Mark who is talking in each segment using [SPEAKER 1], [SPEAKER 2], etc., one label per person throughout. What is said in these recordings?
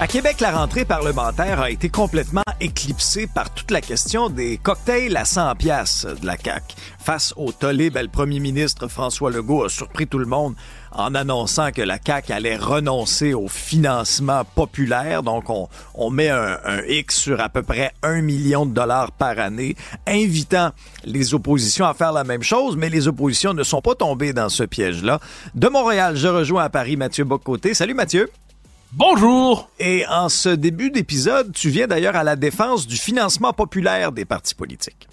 [SPEAKER 1] À Québec, la rentrée parlementaire a été complètement éclipsée par toute la question des cocktails à 100 pièces de la CAQ. Face au tollé, ben, le premier ministre François Legault a surpris tout le monde en annonçant que la CAQ allait renoncer au financement populaire. Donc, on, on met un, un, X sur à peu près un million de dollars par année, invitant les oppositions à faire la même chose, mais les oppositions ne sont pas tombées dans ce piège-là. De Montréal, je rejoins à Paris Mathieu Bocoté. Salut Mathieu.
[SPEAKER 2] Bonjour!
[SPEAKER 1] Et en ce début d'épisode, tu viens d'ailleurs à la défense du financement populaire des partis politiques.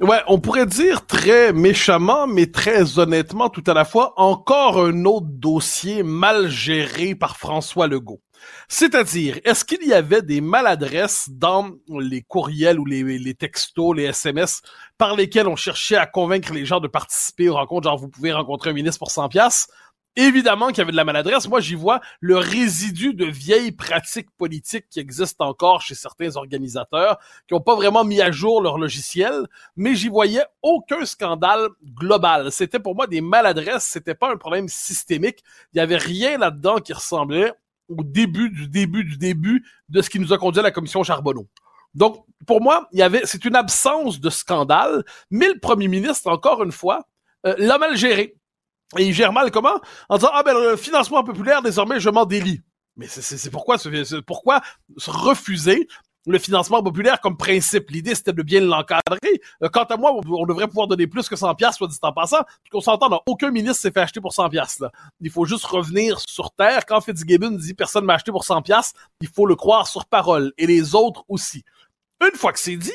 [SPEAKER 2] Ouais, on pourrait dire très méchamment, mais très honnêtement tout à la fois, encore un autre dossier mal géré par François Legault. C'est-à-dire, est-ce qu'il y avait des maladresses dans les courriels ou les, les, textos, les SMS par lesquels on cherchait à convaincre les gens de participer aux rencontres, genre vous pouvez rencontrer un ministre pour 100 pièces Évidemment qu'il y avait de la maladresse. Moi, j'y vois le résidu de vieilles pratiques politiques qui existent encore chez certains organisateurs, qui n'ont pas vraiment mis à jour leur logiciel, mais j'y voyais aucun scandale global. C'était pour moi des maladresses, c'était pas un problème systémique. Il y avait rien là-dedans qui ressemblait au début du début du début de ce qui nous a conduit à la commission Charbonneau. Donc, pour moi, il y avait, c'est une absence de scandale, mais le premier ministre, encore une fois, euh, l'a mal géré. Et il gère mal comment? En disant ah ben le financement populaire désormais je m'en délie. Mais c'est pourquoi pourquoi se refuser le financement populaire comme principe? L'idée, c'était de bien l'encadrer. Euh, quant à moi, on devrait pouvoir donner plus que 100 pièces soit dit en passant. qu'on s'entend, aucun ministre s'est fait acheter pour 100 pièces. Il faut juste revenir sur terre. Quand Fitzgibbon dit personne m'a acheté pour 100 pièces, il faut le croire sur parole. Et les autres aussi. Une fois que c'est dit,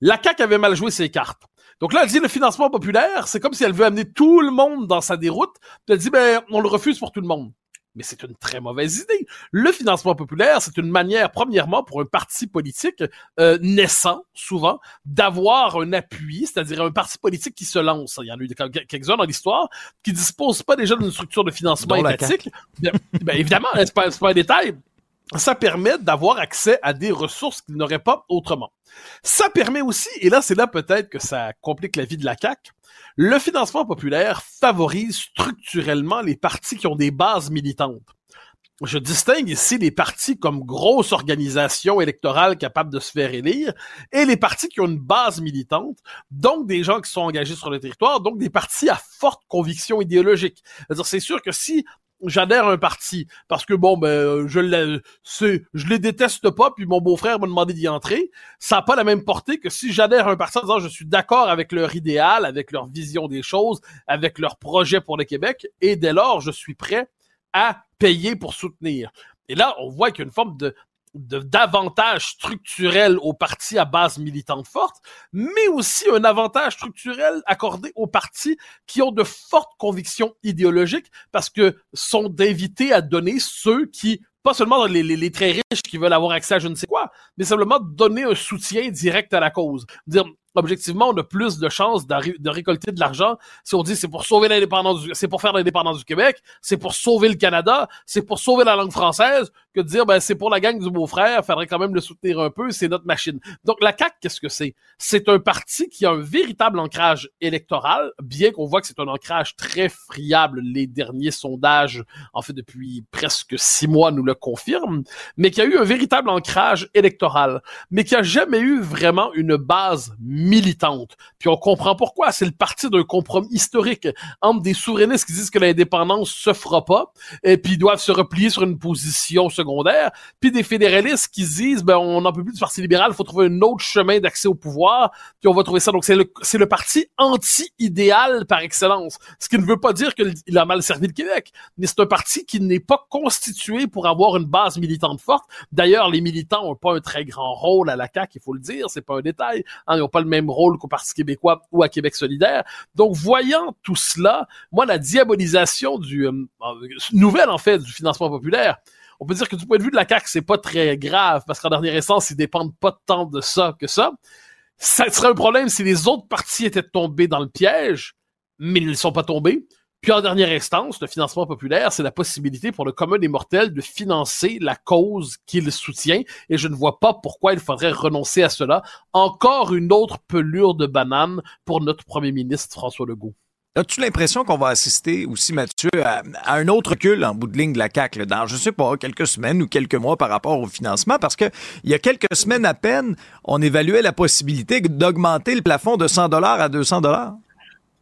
[SPEAKER 2] la CAQ avait mal joué ses cartes. Donc là, elle dit le financement populaire, c'est comme si elle veut amener tout le monde dans sa déroute. Puis elle dit, ben, on le refuse pour tout le monde. Mais c'est une très mauvaise idée. Le financement populaire, c'est une manière, premièrement, pour un parti politique euh, naissant, souvent, d'avoir un appui, c'est-à-dire un parti politique qui se lance. Il y en a eu quelques-uns dans l'histoire qui disposent pas déjà d'une structure de financement étatique. Ben, ben, évidemment, c'est pas, pas un détail ça permet d'avoir accès à des ressources qu'ils n'auraient pas autrement. Ça permet aussi, et là c'est là peut-être que ça complique la vie de la CAQ, le financement populaire favorise structurellement les partis qui ont des bases militantes. Je distingue ici les partis comme grosses organisations électorales capables de se faire élire et les partis qui ont une base militante, donc des gens qui sont engagés sur le territoire, donc des partis à forte conviction idéologique. C'est sûr que si j'adhère à un parti. Parce que bon ben je le je les déteste pas puis mon beau-frère m'a demandé d'y entrer. Ça n'a pas la même portée que si j'adhère à un parti en disant je suis d'accord avec leur idéal avec leur vision des choses avec leur projet pour le Québec et dès lors je suis prêt à payer pour soutenir. Et là on voit qu'il y a une forme de d'avantage structurel aux partis à base militante forte, mais aussi un avantage structurel accordé aux partis qui ont de fortes convictions idéologiques parce que sont d'invités à donner ceux qui pas seulement les, très riches qui veulent avoir accès à je ne sais quoi, mais simplement donner un soutien direct à la cause. Objectivement, on a plus de chances de récolter de l'argent si on dit c'est pour sauver l'indépendance c'est pour faire l'indépendance du Québec, c'est pour sauver le Canada, c'est pour sauver la langue française, que de dire ben c'est pour la gang du beau-frère, faudrait quand même le soutenir un peu, c'est notre machine. Donc la CAQ, qu'est-ce que c'est? C'est un parti qui a un véritable ancrage électoral, bien qu'on voit que c'est un ancrage très friable. Les derniers sondages, en fait depuis presque six mois, nous le confirment, mais qui a eu un véritable ancrage électoral, mais qui a jamais eu vraiment une base militante. Puis on comprend pourquoi. C'est le parti d'un compromis historique entre des souverainistes qui disent que l'indépendance se fera pas, et puis ils doivent se replier sur une position secondaire, puis des fédéralistes qui disent ben on n'en peut plus du parti libéral, il faut trouver un autre chemin d'accès au pouvoir, puis on va trouver ça. Donc c'est le c'est le parti anti-idéal par excellence. Ce qui ne veut pas dire qu'il a mal servi le Québec, mais c'est un parti qui n'est pas constitué pour avoir une base militante forte. D'ailleurs, les militants ont pas un très grand rôle à la CAQ, il faut le dire, c'est pas un détail. Hein, ils n'ont pas le rôle qu'au Parti québécois ou à Québec solidaire. Donc, voyant tout cela, moi, la diabolisation du euh, euh, nouvelle en fait du financement populaire, on peut dire que du point de vue de la CAQ, c'est pas très grave parce qu'en dernière instance, ils dépendent pas tant de ça que ça. Ça serait un problème si les autres partis étaient tombés dans le piège, mais ils ne sont pas tombés. Puis en dernière instance, le financement populaire, c'est la possibilité pour le commun des mortels de financer la cause qu'il soutient, et je ne vois pas pourquoi il faudrait renoncer à cela. Encore une autre pelure de banane pour notre premier ministre François Legault.
[SPEAKER 1] As-tu l'impression qu'on va assister aussi, Mathieu, à, un autre recul en bout de ligne de la CAQ, dans, je sais pas, quelques semaines ou quelques mois par rapport au financement? Parce que il y a quelques semaines à peine, on évaluait la possibilité d'augmenter le plafond de 100 dollars à 200 dollars.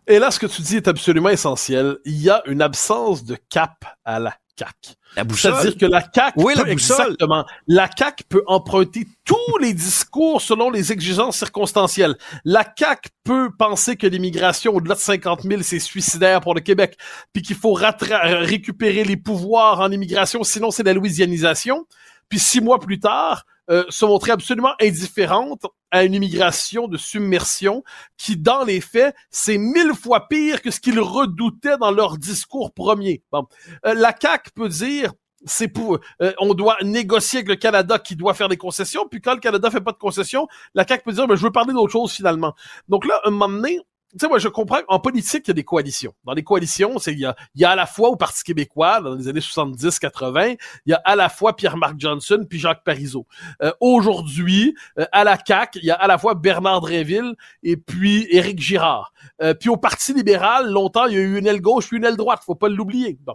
[SPEAKER 2] Et là, ce que tu dis est absolument essentiel. Il y a une absence de cap à la CAC.
[SPEAKER 1] La boussole?
[SPEAKER 2] C'est-à-dire que la CAC
[SPEAKER 1] oui,
[SPEAKER 2] peut,
[SPEAKER 1] la boussole.
[SPEAKER 2] exactement. La CAC peut emprunter tous les discours selon les exigences circonstancielles. La CAC peut penser que l'immigration au-delà de 50 000 c'est suicidaire pour le Québec, puis qu'il faut récupérer les pouvoirs en immigration, sinon c'est la louisianisation. Puis six mois plus tard, euh, se montrer absolument indifférente à une immigration de submersion qui, dans les faits, c'est mille fois pire que ce qu'ils redoutaient dans leur discours premier. Bon. Euh, la CAQ peut dire c'est pour euh, on doit négocier avec le Canada qui doit faire des concessions puis quand le Canada fait pas de concessions la CAQ peut dire ben, je veux parler d'autre chose finalement donc là un moment donné tu sais, moi, je comprends en politique, il y a des coalitions. Dans les coalitions, c'est il y a, à la fois au Parti québécois, dans les années 70-80, il y a à la fois Pierre-Marc Johnson puis Jacques Parizeau. Euh, Aujourd'hui, euh, à la CAQ, il y a à la fois Bernard Dréville et puis Éric Girard. Euh, puis au Parti libéral, longtemps, il y a eu une aile gauche puis une aile droite, faut pas l'oublier. Bon.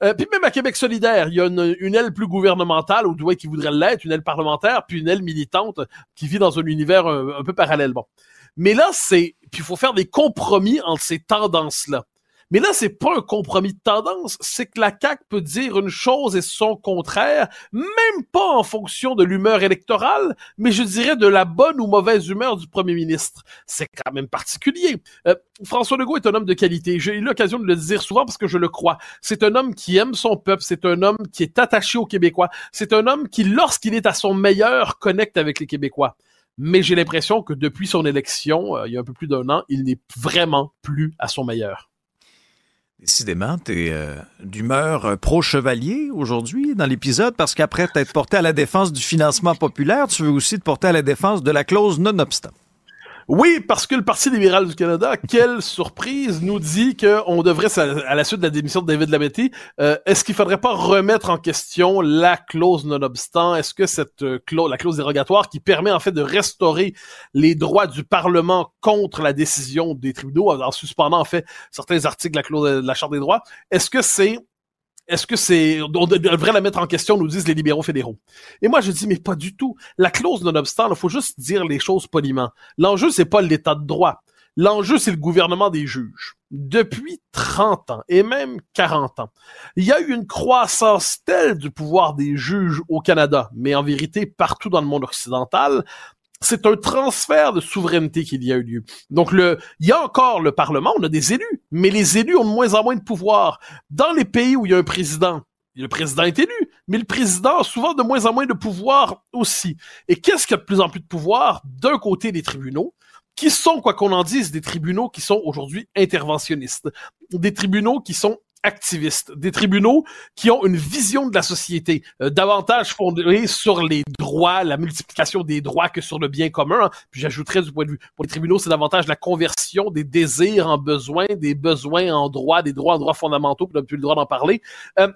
[SPEAKER 2] Puis même à Québec solidaire, il y a une, aile plus gouvernementale, ou du qui voudrait l'être, une aile parlementaire, puis une aile militante qui vit dans un univers un, peu parallèle. Mais là, c'est, puis il faut faire des compromis entre ces tendances-là. Mais là, c'est pas un compromis de tendance, c'est que la CAQ peut dire une chose et son contraire, même pas en fonction de l'humeur électorale, mais je dirais de la bonne ou mauvaise humeur du premier ministre. C'est quand même particulier. Euh, François Legault est un homme de qualité. J'ai eu l'occasion de le dire souvent parce que je le crois. C'est un homme qui aime son peuple, c'est un homme qui est attaché aux Québécois, c'est un homme qui, lorsqu'il est à son meilleur, connecte avec les Québécois mais j'ai l'impression que depuis son élection, euh, il y a un peu plus d'un an, il n'est vraiment plus à son meilleur.
[SPEAKER 1] Décidément, tu es euh, d'humeur euh, pro-chevalier aujourd'hui dans l'épisode parce qu'après t'être porté à la défense du financement populaire, tu veux aussi te porter à la défense de la clause non-obstant.
[SPEAKER 2] Oui, parce que le Parti libéral du Canada, quelle surprise, nous dit qu'on devrait, à la suite de la démission de David Lametti, euh, est-ce qu'il faudrait pas remettre en question la clause non-obstant? Est-ce que cette euh, clause, la clause dérogatoire qui permet en fait de restaurer les droits du Parlement contre la décision des tribunaux, en suspendant en fait certains articles de la clause de la Charte des droits, est-ce que c'est est-ce que c'est, on devrait la mettre en question, nous disent les libéraux fédéraux. Et moi, je dis, mais pas du tout. La clause non-obstant, il faut juste dire les choses poliment. L'enjeu, c'est pas l'état de droit. L'enjeu, c'est le gouvernement des juges. Depuis 30 ans, et même 40 ans, il y a eu une croissance telle du pouvoir des juges au Canada, mais en vérité partout dans le monde occidental, c'est un transfert de souveraineté qu'il y a eu lieu. Donc le, il y a encore le Parlement, on a des élus, mais les élus ont de moins en moins de pouvoir. Dans les pays où il y a un président, le président est élu, mais le président a souvent de moins en moins de pouvoir aussi. Et qu'est-ce qu'il y a de plus en plus de pouvoir? D'un côté des tribunaux, qui sont, quoi qu'on en dise, des tribunaux qui sont aujourd'hui interventionnistes, des tribunaux qui sont activistes, des tribunaux qui ont une vision de la société euh, davantage fondée sur les droits, la multiplication des droits que sur le bien commun. Hein. Puis j'ajouterais du point de vue pour les tribunaux, c'est davantage la conversion des désirs en besoins, des besoins en droits, des droits en droits fondamentaux, puis on n'a plus le droit d'en parler. Euh,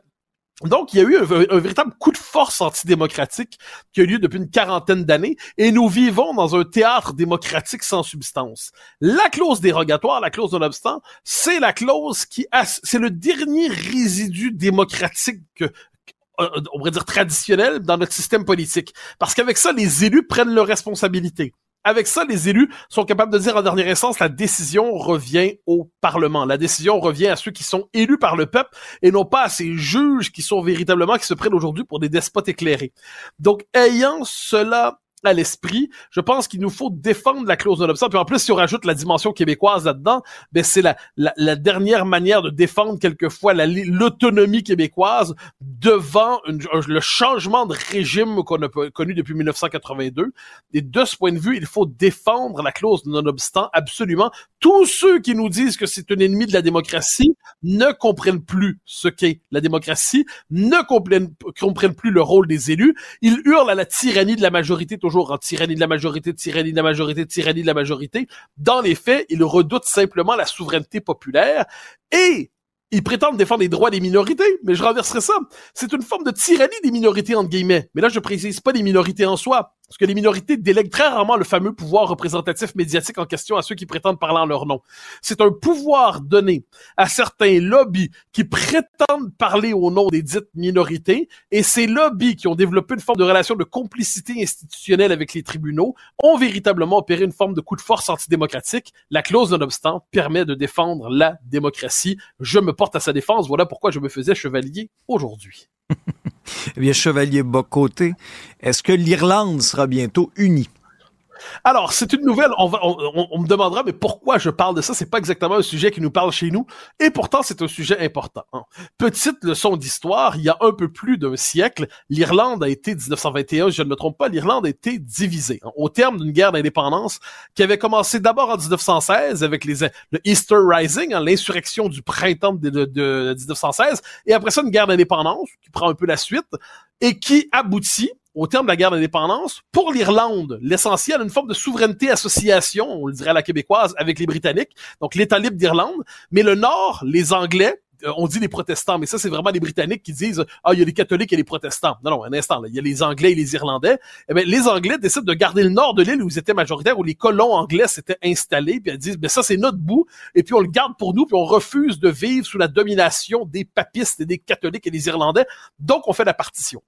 [SPEAKER 2] donc, il y a eu un, véritable coup de force antidémocratique qui a eu lieu depuis une quarantaine d'années et nous vivons dans un théâtre démocratique sans substance. La clause dérogatoire, la clause non-obstant, c'est la clause qui c'est le dernier résidu démocratique que, euh, on pourrait dire traditionnel dans notre système politique. Parce qu'avec ça, les élus prennent leurs responsabilités. Avec ça, les élus sont capables de dire en dernière instance, la décision revient au Parlement. La décision revient à ceux qui sont élus par le peuple et non pas à ces juges qui sont véritablement, qui se prennent aujourd'hui pour des despotes éclairés. Donc, ayant cela à l'esprit. Je pense qu'il nous faut défendre la clause de l'obstant. Puis en plus, si on rajoute la dimension québécoise là-dedans, ben c'est la, la, dernière manière de défendre quelquefois l'autonomie québécoise devant le changement de régime qu'on a connu depuis 1982. Et de ce point de vue, il faut défendre la clause non-obstant absolument. Tous ceux qui nous disent que c'est un ennemi de la démocratie ne comprennent plus ce qu'est la démocratie, ne comprennent, plus le rôle des élus. Ils hurlent à la tyrannie de la majorité en tyrannie de la majorité, tyrannie de la majorité, tyrannie de la majorité. Dans les faits, ils redoutent simplement la souveraineté populaire et ils prétendent défendre les droits des minorités, mais je renverserai ça. C'est une forme de tyrannie des minorités, entre guillemets. Mais là, je précise pas des minorités en soi. Parce que les minorités délèguent très rarement le fameux pouvoir représentatif médiatique en question à ceux qui prétendent parler en leur nom. C'est un pouvoir donné à certains lobbies qui prétendent parler au nom des dites minorités, et ces lobbies qui ont développé une forme de relation de complicité institutionnelle avec les tribunaux ont véritablement opéré une forme de coup de force antidémocratique. La clause nonobstant permet de défendre la démocratie. Je me porte à sa défense. Voilà pourquoi je me faisais chevalier aujourd'hui.
[SPEAKER 1] eh bien, chevalier Bocoté, est-ce que l'Irlande sera bientôt unie?
[SPEAKER 2] Alors, c'est une nouvelle. On, va, on, me demandera, mais pourquoi je parle de ça? C'est pas exactement un sujet qui nous parle chez nous, et pourtant c'est un sujet important. Hein. Petite leçon d'histoire. Il y a un peu plus d'un siècle, l'Irlande a été 1921, je ne me trompe pas, l'Irlande a été divisée hein, au terme d'une guerre d'indépendance qui avait commencé d'abord en 1916 avec les le Easter Rising, hein, l'insurrection du printemps de, de 1916, et après ça une guerre d'indépendance qui prend un peu la suite et qui aboutit au terme de la guerre d'indépendance, pour l'Irlande, l'essentiel, une forme de souveraineté association, on le dirait à la québécoise, avec les Britanniques, donc l'État libre d'Irlande, mais le Nord, les Anglais, euh, on dit les protestants, mais ça, c'est vraiment les Britanniques qui disent Ah, il y a les catholiques et les protestants. Non, non, un instant, il y a les Anglais et les Irlandais. Eh les Anglais décident de garder le nord de l'île où ils étaient majoritaires, où les colons anglais s'étaient installés, puis ils disent Ben ça, c'est notre bout, et puis on le garde pour nous, puis on refuse de vivre sous la domination des papistes et des catholiques et des Irlandais. Donc, on fait la partition.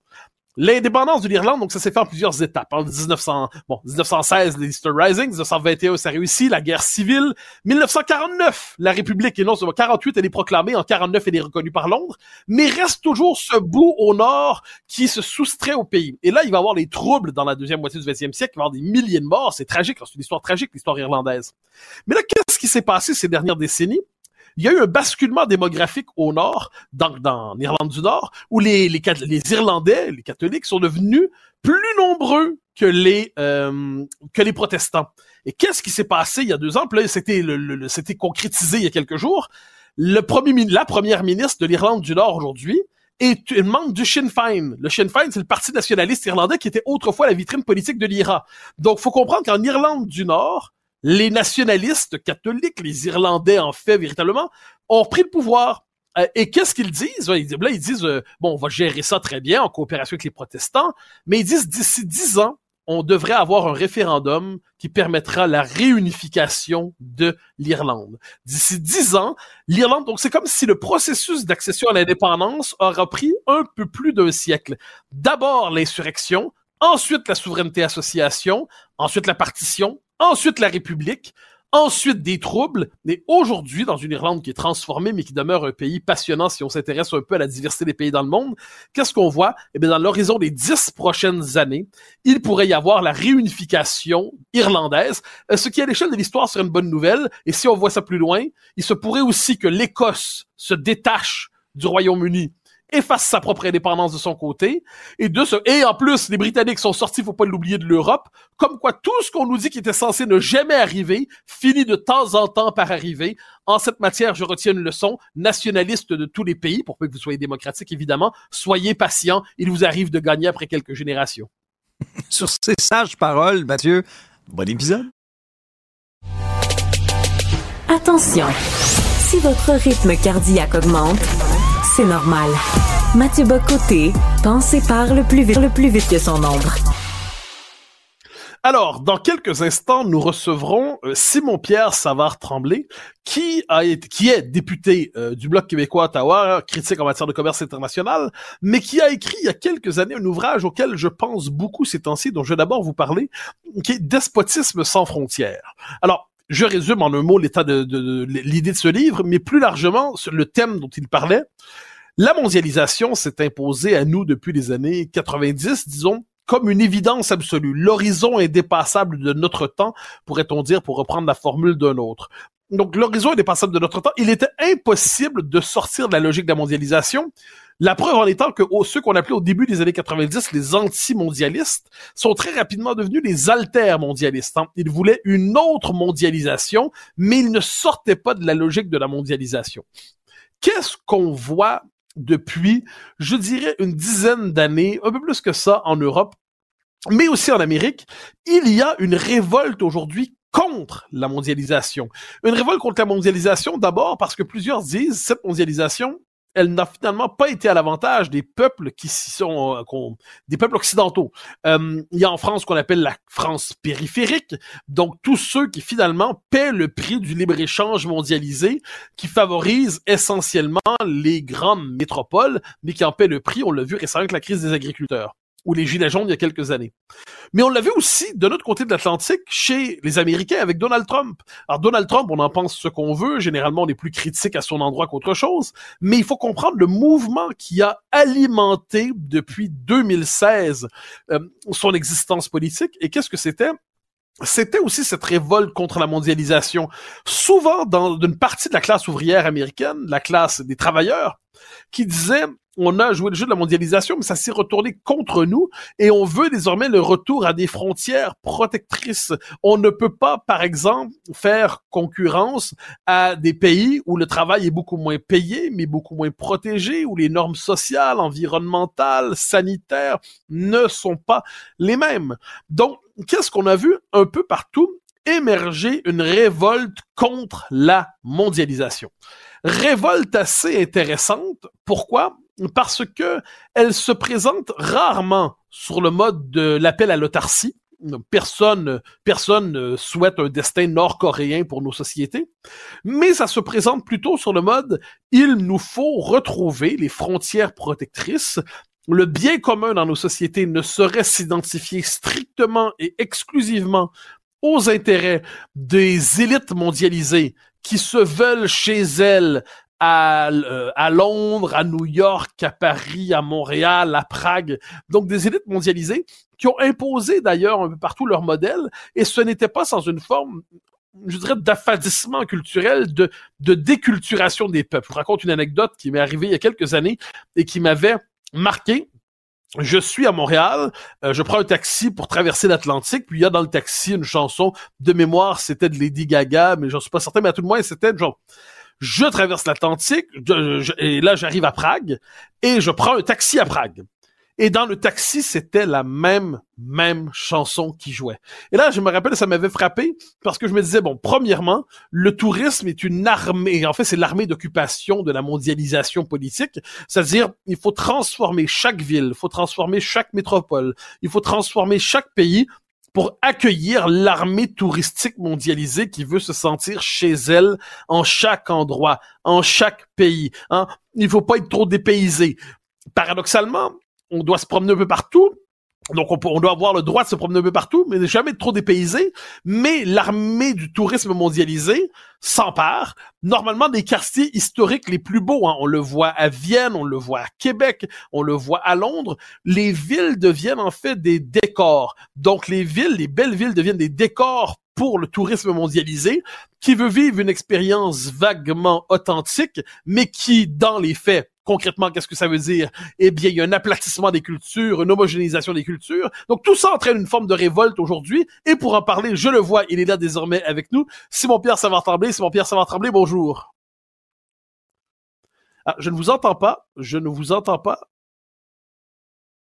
[SPEAKER 2] L'indépendance de l'Irlande, donc ça s'est fait en plusieurs étapes. En 1900, bon, 1916, l'Easter Rising, 1921, ça réussit, la guerre civile. 1949, la République, et non, 48, elle est proclamée, en 49, elle est reconnue par Londres, mais reste toujours ce bout au nord qui se soustrait au pays. Et là, il va y avoir les troubles dans la deuxième moitié du 20e siècle, il va y avoir des milliers de morts, c'est tragique, c'est une histoire tragique, l'histoire irlandaise. Mais là, qu'est-ce qui s'est passé ces dernières décennies? Il y a eu un basculement démographique au nord, dans, dans l'Irlande du Nord, où les, Irlandais, les catholiques, sont devenus plus nombreux que les euh, que les protestants. Et qu'est-ce qui s'est passé il y a deux ans? c'était c'était concrétisé il y a quelques jours. Le premier, la première ministre de l'Irlande du Nord aujourd'hui est une membre du Sinn Féin. Le Sinn Féin, c'est le parti nationaliste irlandais qui était autrefois la vitrine politique de l'IRA. Donc, faut comprendre qu'en Irlande du Nord, les nationalistes catholiques, les Irlandais en fait véritablement, ont pris le pouvoir. Euh, et qu'est-ce qu'ils disent? Là, ils disent, euh, bon, on va gérer ça très bien en coopération avec les protestants, mais ils disent d'ici dix ans, on devrait avoir un référendum qui permettra la réunification de l'Irlande. D'ici dix ans, l'Irlande, donc c'est comme si le processus d'accession à l'indépendance aura pris un peu plus d'un siècle. D'abord l'insurrection, ensuite la souveraineté association, ensuite la partition, ensuite la République, ensuite des troubles, et aujourd'hui, dans une Irlande qui est transformée, mais qui demeure un pays passionnant si on s'intéresse un peu à la diversité des pays dans le monde, qu'est-ce qu'on voit? Eh bien, dans l'horizon des dix prochaines années, il pourrait y avoir la réunification irlandaise, euh, ce qui, à l'échelle de l'histoire, serait une bonne nouvelle. Et si on voit ça plus loin, il se pourrait aussi que l'Écosse se détache du Royaume-Uni efface sa propre indépendance de son côté, et de ce, et en plus, les Britanniques sont sortis, faut pas l'oublier, de l'Europe, comme quoi tout ce qu'on nous dit qui était censé ne jamais arriver, finit de temps en temps par arriver. En cette matière, je retiens une leçon nationaliste de tous les pays, pour peu que vous soyez démocratique, évidemment. Soyez patient, il vous arrive de gagner après quelques générations.
[SPEAKER 1] Sur ces sages paroles, Mathieu, bon épisode.
[SPEAKER 3] Attention, si votre rythme cardiaque augmente, c'est normal. Mathieu Bocoté pense et parle plus vite, le plus vite que son ombre.
[SPEAKER 2] Alors, dans quelques instants, nous recevrons euh, Simon-Pierre Savard-Tremblay, qui, est député euh, du Bloc québécois à Ottawa, critique en matière de commerce international, mais qui a écrit il y a quelques années un ouvrage auquel je pense beaucoup ces temps-ci, dont je vais d'abord vous parler, qui est Despotisme sans frontières. Alors, je résume en un mot l'état de, l'idée de ce livre, mais plus largement le thème dont il parlait. La mondialisation s'est imposée à nous depuis les années 90, disons, comme une évidence absolue. L'horizon indépassable de notre temps, pourrait-on dire, pour reprendre la formule d'un autre. Donc, l'horizon indépassable de notre temps, il était impossible de sortir de la logique de la mondialisation. La preuve en étant que ceux qu'on appelait au début des années 90 les anti-mondialistes sont très rapidement devenus les alter-mondialistes. Hein. Ils voulaient une autre mondialisation, mais ils ne sortaient pas de la logique de la mondialisation. Qu'est-ce qu'on voit depuis, je dirais, une dizaine d'années, un peu plus que ça en Europe, mais aussi en Amérique, il y a une révolte aujourd'hui contre la mondialisation. Une révolte contre la mondialisation d'abord parce que plusieurs disent cette mondialisation elle n'a finalement pas été à l'avantage des peuples qui sont euh, des peuples occidentaux. Euh, il y a en France ce qu'on appelle la France périphérique, donc tous ceux qui finalement paient le prix du libre-échange mondialisé, qui favorise essentiellement les grandes métropoles, mais qui en paient le prix, on l'a vu récemment avec la crise des agriculteurs ou les Gilets jaunes il y a quelques années. Mais on l'a vu aussi de l'autre côté de l'Atlantique chez les Américains avec Donald Trump. Alors Donald Trump, on en pense ce qu'on veut, généralement on est plus critique à son endroit qu'autre chose, mais il faut comprendre le mouvement qui a alimenté depuis 2016 euh, son existence politique. Et qu'est-ce que c'était? C'était aussi cette révolte contre la mondialisation. Souvent, dans une partie de la classe ouvrière américaine, la classe des travailleurs, qui disait on a joué le jeu de la mondialisation, mais ça s'est retourné contre nous et on veut désormais le retour à des frontières protectrices. On ne peut pas, par exemple, faire concurrence à des pays où le travail est beaucoup moins payé, mais beaucoup moins protégé, où les normes sociales, environnementales, sanitaires ne sont pas les mêmes. Donc, qu'est-ce qu'on a vu un peu partout? émerger une révolte contre la mondialisation. Révolte assez intéressante. Pourquoi? parce que elle se présente rarement sur le mode de l'appel à l'autarcie. Personne, personne ne souhaite un destin nord-coréen pour nos sociétés, mais ça se présente plutôt sur le mode il nous faut retrouver les frontières protectrices. Le bien commun dans nos sociétés ne saurait s'identifier strictement et exclusivement aux intérêts des élites mondialisées qui se veulent chez elles à, euh, à, Londres, à New York, à Paris, à Montréal, à Prague. Donc des élites mondialisées qui ont imposé d'ailleurs un peu partout leur modèle et ce n'était pas sans une forme je dirais, d'affadissement culturel, de, de déculturation des peuples. Je raconte une anecdote qui m'est arrivée il y a quelques années et qui m'avait marqué. Je suis à Montréal, euh, je prends un taxi pour traverser l'Atlantique, puis il y a dans le taxi une chanson de mémoire, c'était de Lady Gaga, mais j'en suis pas certain, mais à tout le moins, c'était genre je traverse l'Atlantique, et là j'arrive à Prague, et je prends un taxi à Prague. Et dans le taxi, c'était la même, même chanson qui jouait. Et là, je me rappelle, ça m'avait frappé parce que je me disais, bon, premièrement, le tourisme est une armée, en fait, c'est l'armée d'occupation de la mondialisation politique. C'est-à-dire, il faut transformer chaque ville, il faut transformer chaque métropole, il faut transformer chaque pays pour accueillir l'armée touristique mondialisée qui veut se sentir chez elle en chaque endroit, en chaque pays. Hein? Il faut pas être trop dépaysé. Paradoxalement, on doit se promener un peu partout, donc on, doit avoir le droit de se promener un peu partout, mais jamais trop dépaysé. Mais l'armée du tourisme mondialisé s'empare normalement des quartiers historiques les plus beaux. Hein. On le voit à Vienne, on le voit à Québec, on le voit à Londres. Les villes deviennent en fait des décors. Donc les villes, les belles villes deviennent des décors pour le tourisme mondialisé qui veut vivre une expérience vaguement authentique, mais qui, dans les faits, concrètement, qu'est-ce que ça veut dire? Eh bien, il y a un aplatissement des cultures, une homogénéisation des cultures. Donc, tout ça entraîne une forme de révolte aujourd'hui. Et pour en parler, je le vois, il est là désormais avec nous. Simon-Pierre Savard-Tremblay. Simon-Pierre Savard-Tremblay, bonjour. Ah, je ne vous entends pas. Je ne vous entends pas.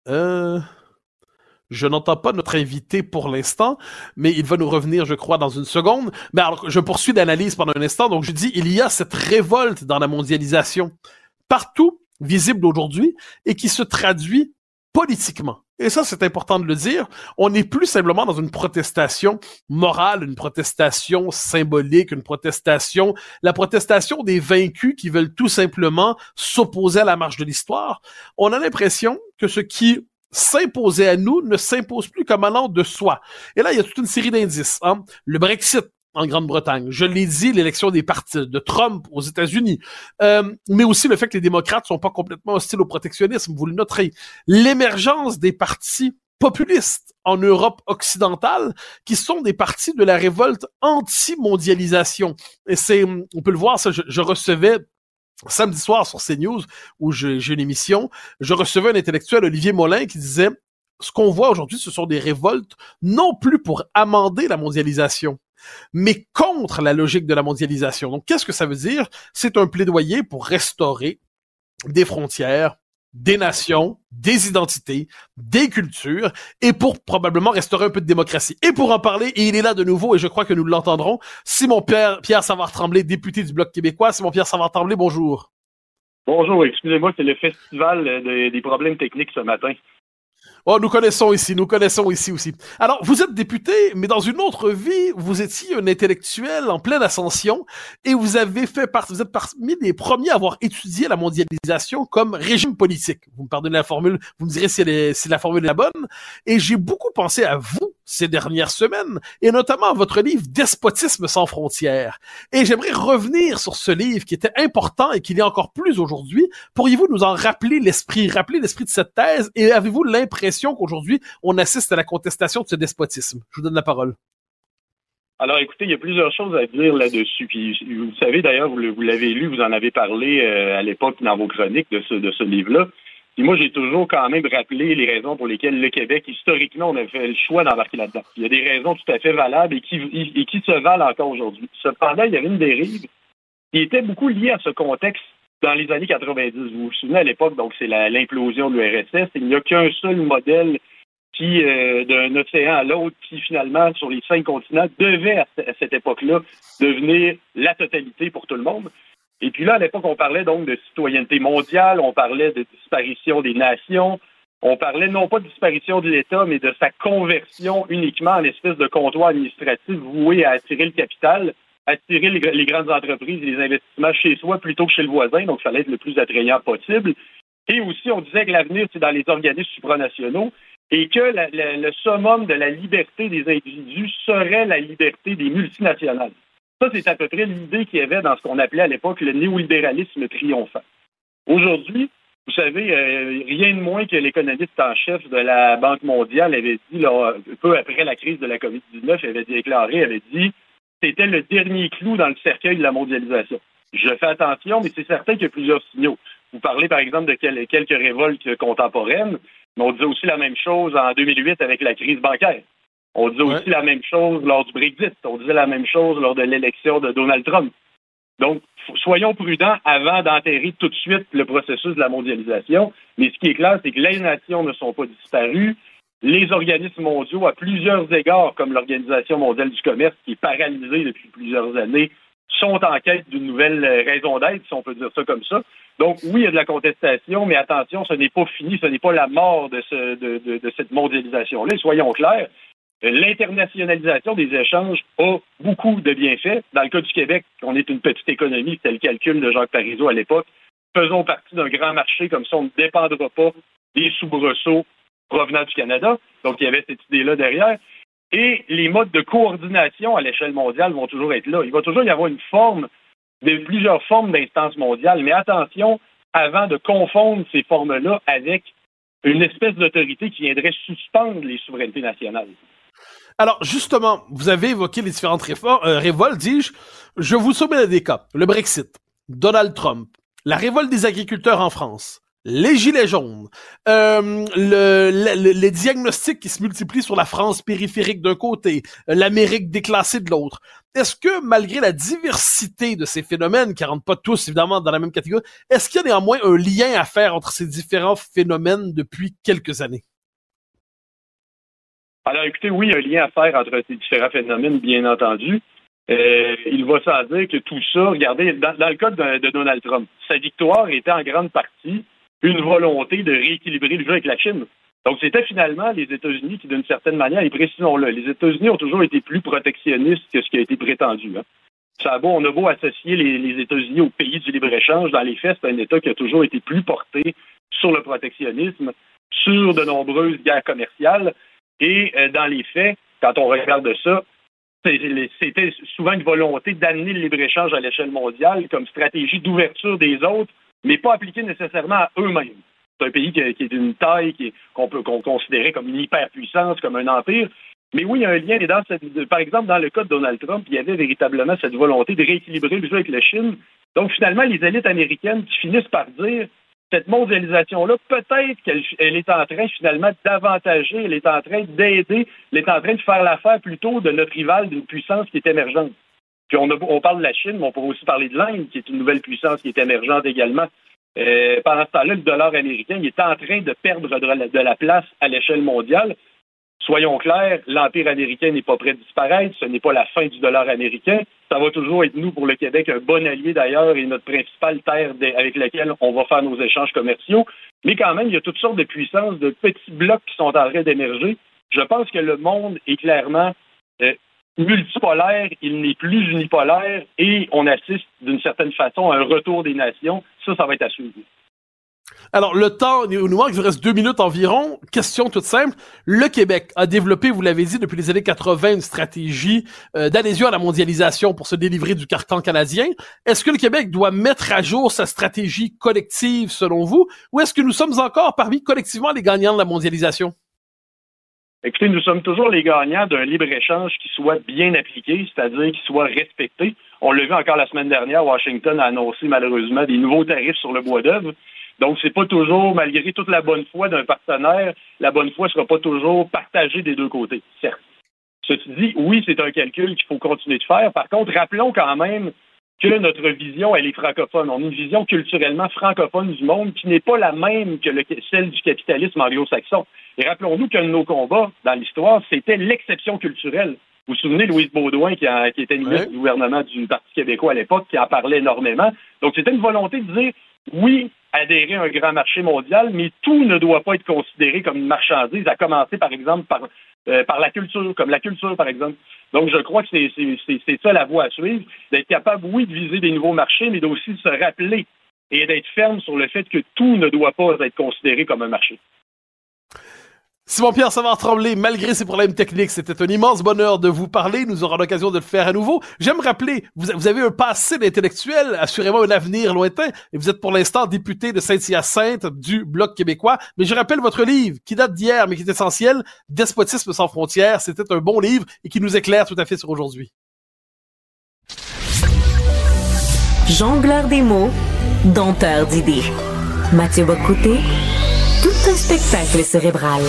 [SPEAKER 2] Euh... Je n'entends pas notre invité pour l'instant, mais il va nous revenir, je crois, dans une seconde. Mais alors, je poursuis l'analyse pendant un instant. Donc, je dis, il y a cette révolte dans la mondialisation partout visible aujourd'hui et qui se traduit politiquement. Et ça, c'est important de le dire. On n'est plus simplement dans une protestation morale, une protestation symbolique, une protestation, la protestation des vaincus qui veulent tout simplement s'opposer à la marche de l'histoire. On a l'impression que ce qui s'imposait à nous ne s'impose plus comme allant de soi. Et là, il y a toute une série d'indices. Hein. Le Brexit, en Grande-Bretagne. Je l'ai dit, l'élection des partis de Trump aux États-Unis, euh, mais aussi le fait que les démocrates sont pas complètement hostiles au protectionnisme, vous le noterez. L'émergence des partis populistes en Europe occidentale, qui sont des partis de la révolte anti-mondialisation. Et c'est, on peut le voir, ça, je, je recevais samedi soir sur CNews, où j'ai une émission, je recevais un intellectuel, Olivier Molin, qui disait ce qu'on voit aujourd'hui, ce sont des révoltes non plus pour amender la mondialisation, mais contre la logique de la mondialisation. Donc, qu'est-ce que ça veut dire? C'est un plaidoyer pour restaurer des frontières des nations, des identités, des cultures, et pour probablement restaurer un peu de démocratie. Et pour en parler, et il est là de nouveau, et je crois que nous l'entendrons, Simon Pierre, Pierre Savard-Tremblay, député du Bloc québécois. Simon Pierre Savard-Tremblay, bonjour.
[SPEAKER 4] Bonjour, excusez-moi, c'est le festival des problèmes techniques ce matin.
[SPEAKER 2] Oh, nous connaissons ici, nous connaissons ici aussi. Alors, vous êtes député, mais dans une autre vie, vous étiez un intellectuel en pleine ascension et vous avez fait partie, vous êtes parmi les premiers à avoir étudié la mondialisation comme régime politique. Vous me pardonnez la formule, vous me direz si, si la formule est la bonne. Et j'ai beaucoup pensé à vous ces dernières semaines, et notamment votre livre Despotisme sans frontières. Et j'aimerais revenir sur ce livre qui était important et qui l'est encore plus aujourd'hui. Pourriez-vous nous en rappeler l'esprit, rappeler l'esprit de cette thèse, et avez-vous l'impression qu'aujourd'hui, on assiste à la contestation de ce despotisme? Je vous donne la parole.
[SPEAKER 4] Alors, écoutez, il y a plusieurs choses à dire là-dessus. Puis, vous savez, d'ailleurs, vous l'avez lu, vous en avez parlé euh, à l'époque dans vos chroniques de ce, de ce livre-là. Et moi, j'ai toujours quand même rappelé les raisons pour lesquelles le Québec, historiquement, on a fait le choix d'embarquer là-dedans. Il y a des raisons tout à fait valables et qui, et qui se valent encore aujourd'hui. Cependant, il y avait une dérive qui était beaucoup liée à ce contexte dans les années 90. Vous vous souvenez à l'époque, donc c'est l'implosion de l'URSS. Il n'y a qu'un seul modèle qui, euh, d'un océan à l'autre, qui finalement, sur les cinq continents, devait à cette époque-là devenir la totalité pour tout le monde. Et puis là, à l'époque, on parlait donc de citoyenneté mondiale, on parlait de disparition des nations, on parlait non pas de disparition de l'État, mais de sa conversion uniquement en espèce de comptoir administratif voué à attirer le capital, attirer les, grandes entreprises et les investissements chez soi plutôt que chez le voisin, donc ça allait être le plus attrayant possible. Et aussi, on disait que l'avenir, c'est dans les organismes supranationaux et que le summum de la liberté des individus serait la liberté des multinationales. Ça, c'est à peu près l'idée qu'il y avait dans ce qu'on appelait à l'époque le néolibéralisme triomphant. Aujourd'hui, vous savez, euh, rien de moins que l'économiste en chef de la Banque mondiale avait dit, peu après la crise de la COVID-19, avait déclaré, avait dit, c'était le dernier clou dans le cercueil de la mondialisation. Je fais attention, mais c'est certain qu'il y a plusieurs signaux. Vous parlez, par exemple, de quelques révoltes contemporaines, mais on disait aussi la même chose en 2008 avec la crise bancaire. On disait aussi la même chose lors du Brexit. On disait la même chose lors de l'élection de Donald Trump. Donc, soyons prudents avant d'enterrer tout de suite le processus de la mondialisation. Mais ce qui est clair, c'est que les nations ne sont pas disparues. Les organismes mondiaux, à plusieurs égards, comme l'Organisation mondiale du commerce, qui est paralysée depuis plusieurs années, sont en quête d'une nouvelle raison d'être, si on peut dire ça comme ça. Donc, oui, il y a de la contestation, mais attention, ce n'est pas fini, ce n'est pas la mort de, ce, de, de cette mondialisation-là. Soyons clairs, L'internationalisation des échanges a beaucoup de bienfaits. Dans le cas du Québec, on est une petite économie, c'était le calcul de Jacques Parizeau à l'époque. Faisons partie d'un grand marché, comme ça on ne dépendra pas des soubresauts provenant du Canada. Donc il y avait cette idée-là derrière. Et les modes de coordination à l'échelle mondiale vont toujours être là. Il va toujours y avoir une forme, plusieurs formes d'instances mondiales, mais attention, avant de confondre ces formes-là avec une espèce d'autorité qui viendrait suspendre les souverainetés nationales.
[SPEAKER 2] Alors, justement, vous avez évoqué les différentes euh, révoltes, dis-je. Je vous soumets des cas. Le Brexit, Donald Trump, la révolte des agriculteurs en France, les gilets jaunes, euh, les diagnostics qui se multiplient sur la France périphérique d'un côté, l'Amérique déclassée de l'autre. Est-ce que malgré la diversité de ces phénomènes, qui rentrent pas tous évidemment dans la même catégorie, est-ce qu'il y a néanmoins un lien à faire entre ces différents phénomènes depuis quelques années?
[SPEAKER 4] Alors, écoutez, oui, il y a un lien à faire entre ces différents phénomènes, bien entendu. Euh, il va sans dire que tout ça, regardez, dans, le cas de, Donald Trump, sa victoire était en grande partie une volonté de rééquilibrer le jeu avec la Chine. Donc, c'était finalement les États-Unis qui, d'une certaine manière, et précisons-le, les États-Unis ont toujours été plus protectionnistes que ce qui a été prétendu. Hein. Ça on a beau associer les, les États-Unis au pays du libre-échange, dans les faits, c'est un État qui a toujours été plus porté sur le protectionnisme, sur de nombreuses guerres commerciales. Et euh, dans les faits, quand on regarde ça, c'était souvent une volonté d'amener le libre-échange à l'échelle mondiale comme stratégie d'ouverture des autres, mais pas appliquée nécessairement à eux-mêmes. C'est un pays qui, est d'une taille qu'on peut considérer comme une hyperpuissance, comme un empire. Mais oui, il y a un lien. Et par exemple, dans le cas de Donald Trump, il y avait véritablement cette volonté de rééquilibrer le jeu avec la Chine. Donc, finalement, les élites américaines finissent par dire cette mondialisation-là, peut-être qu'elle est en train finalement d'avantager, elle est en train d'aider, elle est en train de faire l'affaire plutôt de notre rival d'une puissance qui est émergente. Puis on, parle de la Chine, mais on pourrait aussi parler de l'Inde, qui est une nouvelle puissance qui est émergente également. Euh, pendant ce temps-là, le dollar américain est en train de perdre de la place à l'échelle mondiale. Soyons clairs, l'Empire américain n'est pas prêt de disparaître, ce n'est pas la fin du dollar américain. Ça va toujours être nous, pour le Québec, un bon allié d'ailleurs et notre principale terre avec laquelle on va faire nos échanges commerciaux. Mais quand même, il y a toutes sortes de puissances, de petits blocs qui sont en train d'émerger. Je pense que le monde est clairement euh, multipolaire, il n'est plus unipolaire et on assiste d'une certaine façon à un retour des nations. Ça, ça va être à suivre.
[SPEAKER 2] Alors, le temps, il nous manque, il reste deux minutes environ. Question toute simple. Le Québec a développé, vous l'avez dit, depuis les années 80, une stratégie euh, d'adhésion à la mondialisation pour se délivrer du carcan canadien. Est-ce que le Québec doit mettre à jour sa stratégie collective, selon vous, ou est-ce que nous sommes encore parmi collectivement les gagnants de la mondialisation?
[SPEAKER 4] Écoutez, nous sommes toujours les gagnants d'un libre-échange qui soit bien appliqué, c'est-à-dire qui soit respecté. On l'a vu encore la semaine dernière, Washington a annoncé malheureusement des nouveaux tarifs sur le bois d'œuvre. Donc, c'est pas toujours, malgré toute la bonne foi d'un partenaire, la bonne foi sera pas toujours partagée des deux côtés, certes. Ceci dit, oui, c'est un calcul qu'il faut continuer de faire. Par contre, rappelons quand même que notre vision, elle est francophone. On a une vision culturellement francophone du monde qui n'est pas la même que celle du capitalisme anglo-saxon. Et rappelons-nous qu'un de nos combats dans l'histoire, c'était l'exception culturelle. Vous vous souvenez, Louise Baudouin, qui, qui était ministre du gouvernement du Parti québécois à l'époque, qui en parlait énormément. Donc, c'était une volonté de dire, oui, adhérer à un grand marché mondial, mais tout ne doit pas être considéré comme une marchandise, à commencer par exemple par, euh, la culture, comme la culture par exemple. Donc je crois que c'est ça la voie à suivre, d'être capable, oui, de viser des nouveaux marchés, mais d'aussi se rappeler et d'être ferme sur le fait que tout ne doit pas être considéré comme un marché.
[SPEAKER 2] Simon-Pierre Savard Tremblay, malgré ses problèmes techniques, c'était un immense bonheur de vous parler. Nous aurons l'occasion de le faire à nouveau. J'aime rappeler, vous, avez un passé d'intellectuel, assurément un avenir lointain, et vous êtes pour l'instant député de Saint-Hyacinthe du Bloc québécois. Mais je rappelle votre livre, qui date d'hier, mais qui est essentiel, Despotisme sans frontières. C'était un bon livre et qui nous éclaire tout à fait sur aujourd'hui.
[SPEAKER 3] Jongleur des mots, dompteur d'idées. Mathieu Bocoté, tout un spectacle cérébral.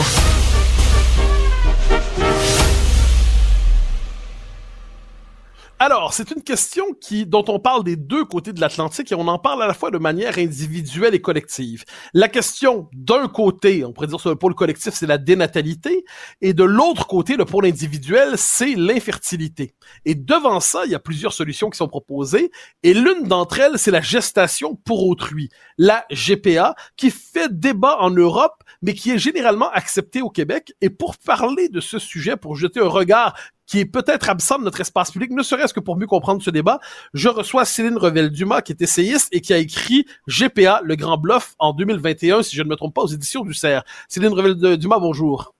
[SPEAKER 2] Alors, c'est une question qui, dont on parle des deux côtés de l'Atlantique et on en parle à la fois de manière individuelle et collective. La question d'un côté, on pourrait dire sur le pôle collectif, c'est la dénatalité et de l'autre côté, le pôle individuel, c'est l'infertilité. Et devant ça, il y a plusieurs solutions qui sont proposées et l'une d'entre elles, c'est la gestation pour autrui, la GPA, qui fait débat en Europe, mais qui est généralement acceptée au Québec. Et pour parler de ce sujet, pour jeter un regard qui est peut-être absent de notre espace public, ne serait-ce que pour mieux comprendre ce débat, je reçois Céline Revel-Dumas, qui est essayiste et qui a écrit GPA, le grand bluff, en 2021, si je ne me trompe pas, aux éditions du CERF. Céline Revel-Dumas, bonjour.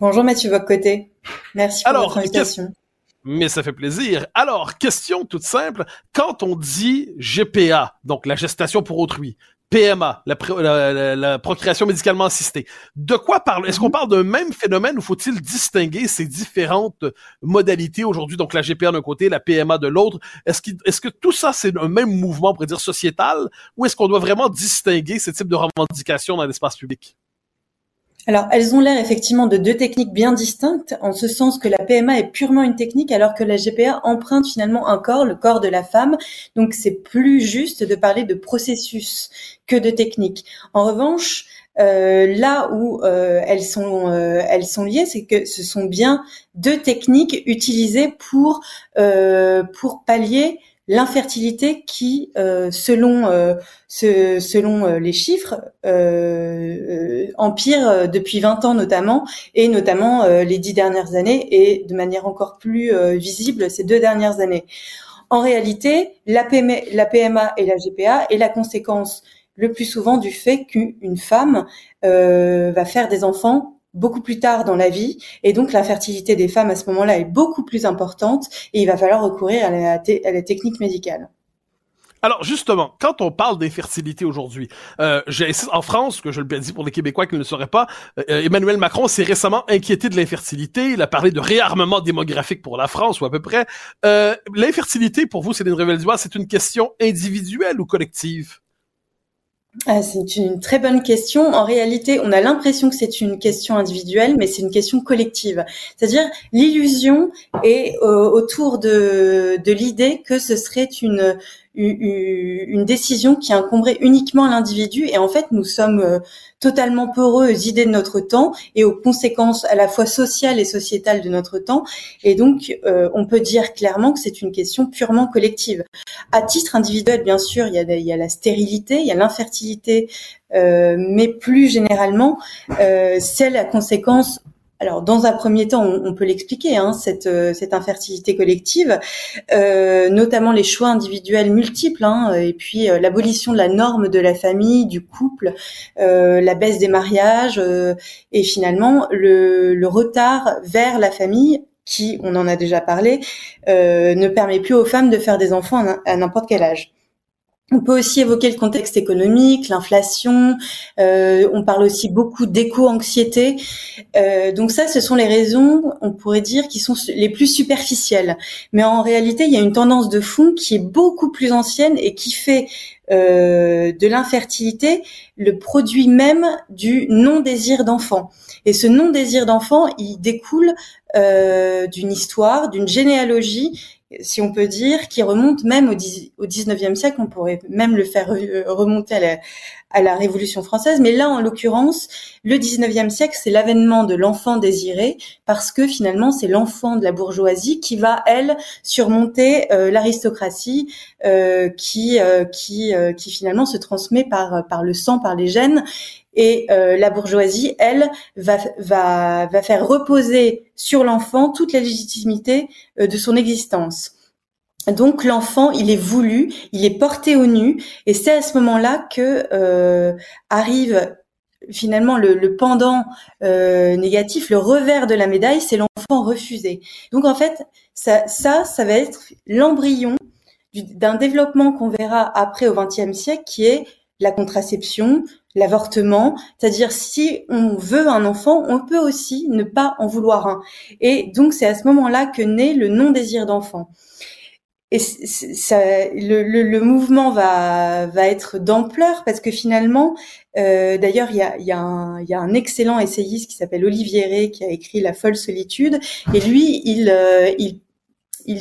[SPEAKER 5] Bonjour Mathieu côté. Merci pour Alors, votre invitation.
[SPEAKER 2] Mais ça fait plaisir. Alors, question toute simple. Quand on dit GPA, donc la gestation pour autrui, PMA, la, procréation médicalement assistée. De quoi parle Est-ce qu'on mhm. parle d'un même phénomène ou faut-il distinguer ces différentes modalités aujourd'hui? Donc la GPA d'un côté, la PMA de l'autre. Est-ce que, est-ce que tout ça c'est un même mouvement, on pourrait dire sociétal, ou est-ce qu'on doit vraiment distinguer ces types de revendications dans l'espace public?
[SPEAKER 5] Alors, elles ont l'air effectivement de deux techniques bien distinctes, en ce sens que la PMA est purement une technique, alors que la GPA emprunte finalement un corps, le corps de la femme. Donc, c'est plus juste de parler de processus que de technique. En revanche, euh, là où euh, elles sont euh, elles sont liées, c'est que ce sont bien deux techniques utilisées pour pour pallier l'infertilité qui, euh, selon euh, selon euh, les chiffres, empire depuis 20 ans notamment, et notamment les dix dernières années, et de manière encore plus visible ces deux dernières années. En réalité, la la PMA et la GPA est la conséquence le plus souvent du fait qu'une femme va faire des enfants beaucoup plus tard dans la vie et donc la fertilité des femmes à ce moment-là est beaucoup plus importante et il va falloir recourir à la, technique médicale.
[SPEAKER 2] Alors justement, quand on parle d'infertilité aujourd'hui, euh, en France, que je le dis pour les Québécois qui ne le sauraient pas, euh, Emmanuel Macron s'est récemment inquiété de l'infertilité. Il a parlé de réarmement démographique pour la France ou à peu près. Euh, l'infertilité, pour vous, Céline Revel-Dubois, c'est une question individuelle ou collective?
[SPEAKER 5] Ah, c'est une très bonne question. En réalité, on a l'impression que c'est une question individuelle, mais c'est une question collective. C'est-à-dire l'illusion est euh, autour de, de l'idée que ce serait une une décision qui incomberait uniquement l'individu. Et en fait, nous sommes euh, totalement peureux aux idées de notre temps et aux conséquences à la fois sociales et sociétales de notre temps. Et donc, euh, on peut dire clairement que c'est une question purement collective. À titre individuel, bien sûr, il y a, il y a la stérilité, il y a l'infertilité, euh, mais plus généralement, euh, c'est la conséquence alors, dans un premier temps, on, peut l'expliquer, hein, cette, euh, cette infertilité collective, euh, notamment les choix individuels multiples, hein, et puis euh, l'abolition de la norme de la famille, du couple, la baisse des mariages, et finalement le, le, retard vers la famille qui, on en a déjà parlé, ne permet plus aux femmes de faire des enfants à n'importe quel âge. On peut aussi évoquer le contexte économique, l'inflation. Euh, on parle aussi beaucoup d'éco-anxiété. Euh, donc ça, ce sont les raisons, on pourrait dire, qui sont les plus superficielles. Mais en réalité, il y a une tendance de fond qui est beaucoup plus ancienne et qui fait euh, de l'infertilité le produit même du non-désir d'enfant. Et ce non-désir d'enfant, il découle d'une histoire, d'une généalogie si on peut dire, qui remonte même au, 19e siècle. On pourrait même le faire remonter à la, Révolution française. Mais là, en l'occurrence, le 19e siècle, c'est l'avènement de l'enfant désiré, parce que finalement, c'est l'enfant de la bourgeoisie qui va, elle, surmonter euh, l'aristocratie, euh, qui, euh, qui, qui finalement se transmet par, par le sang, par les gènes. Et euh, la bourgeoisie, elle, va, va, va faire reposer sur l'enfant toute la légitimité euh, de son existence. Donc l'enfant, il est voulu, il est porté au nu, et c'est à ce moment-là que euh, arrive finalement le, le pendant négatif, le revers de la médaille, c'est l'enfant refusé. Donc en fait, ça, ça, ça va être l'embryon d'un développement qu'on verra après au XXe siècle, qui est la contraception, l'avortement, c'est-à-dire si on veut un enfant, on peut aussi ne pas en vouloir un. Et donc c'est à ce moment-là que naît le non-désir d'enfant. Et ça, le, mouvement va, va être d'ampleur parce que finalement, euh, d'ailleurs, il y a, y, a un, excellent essayiste qui s'appelle Olivier Rey qui a écrit La folle solitude. Et lui, il, euh, il il,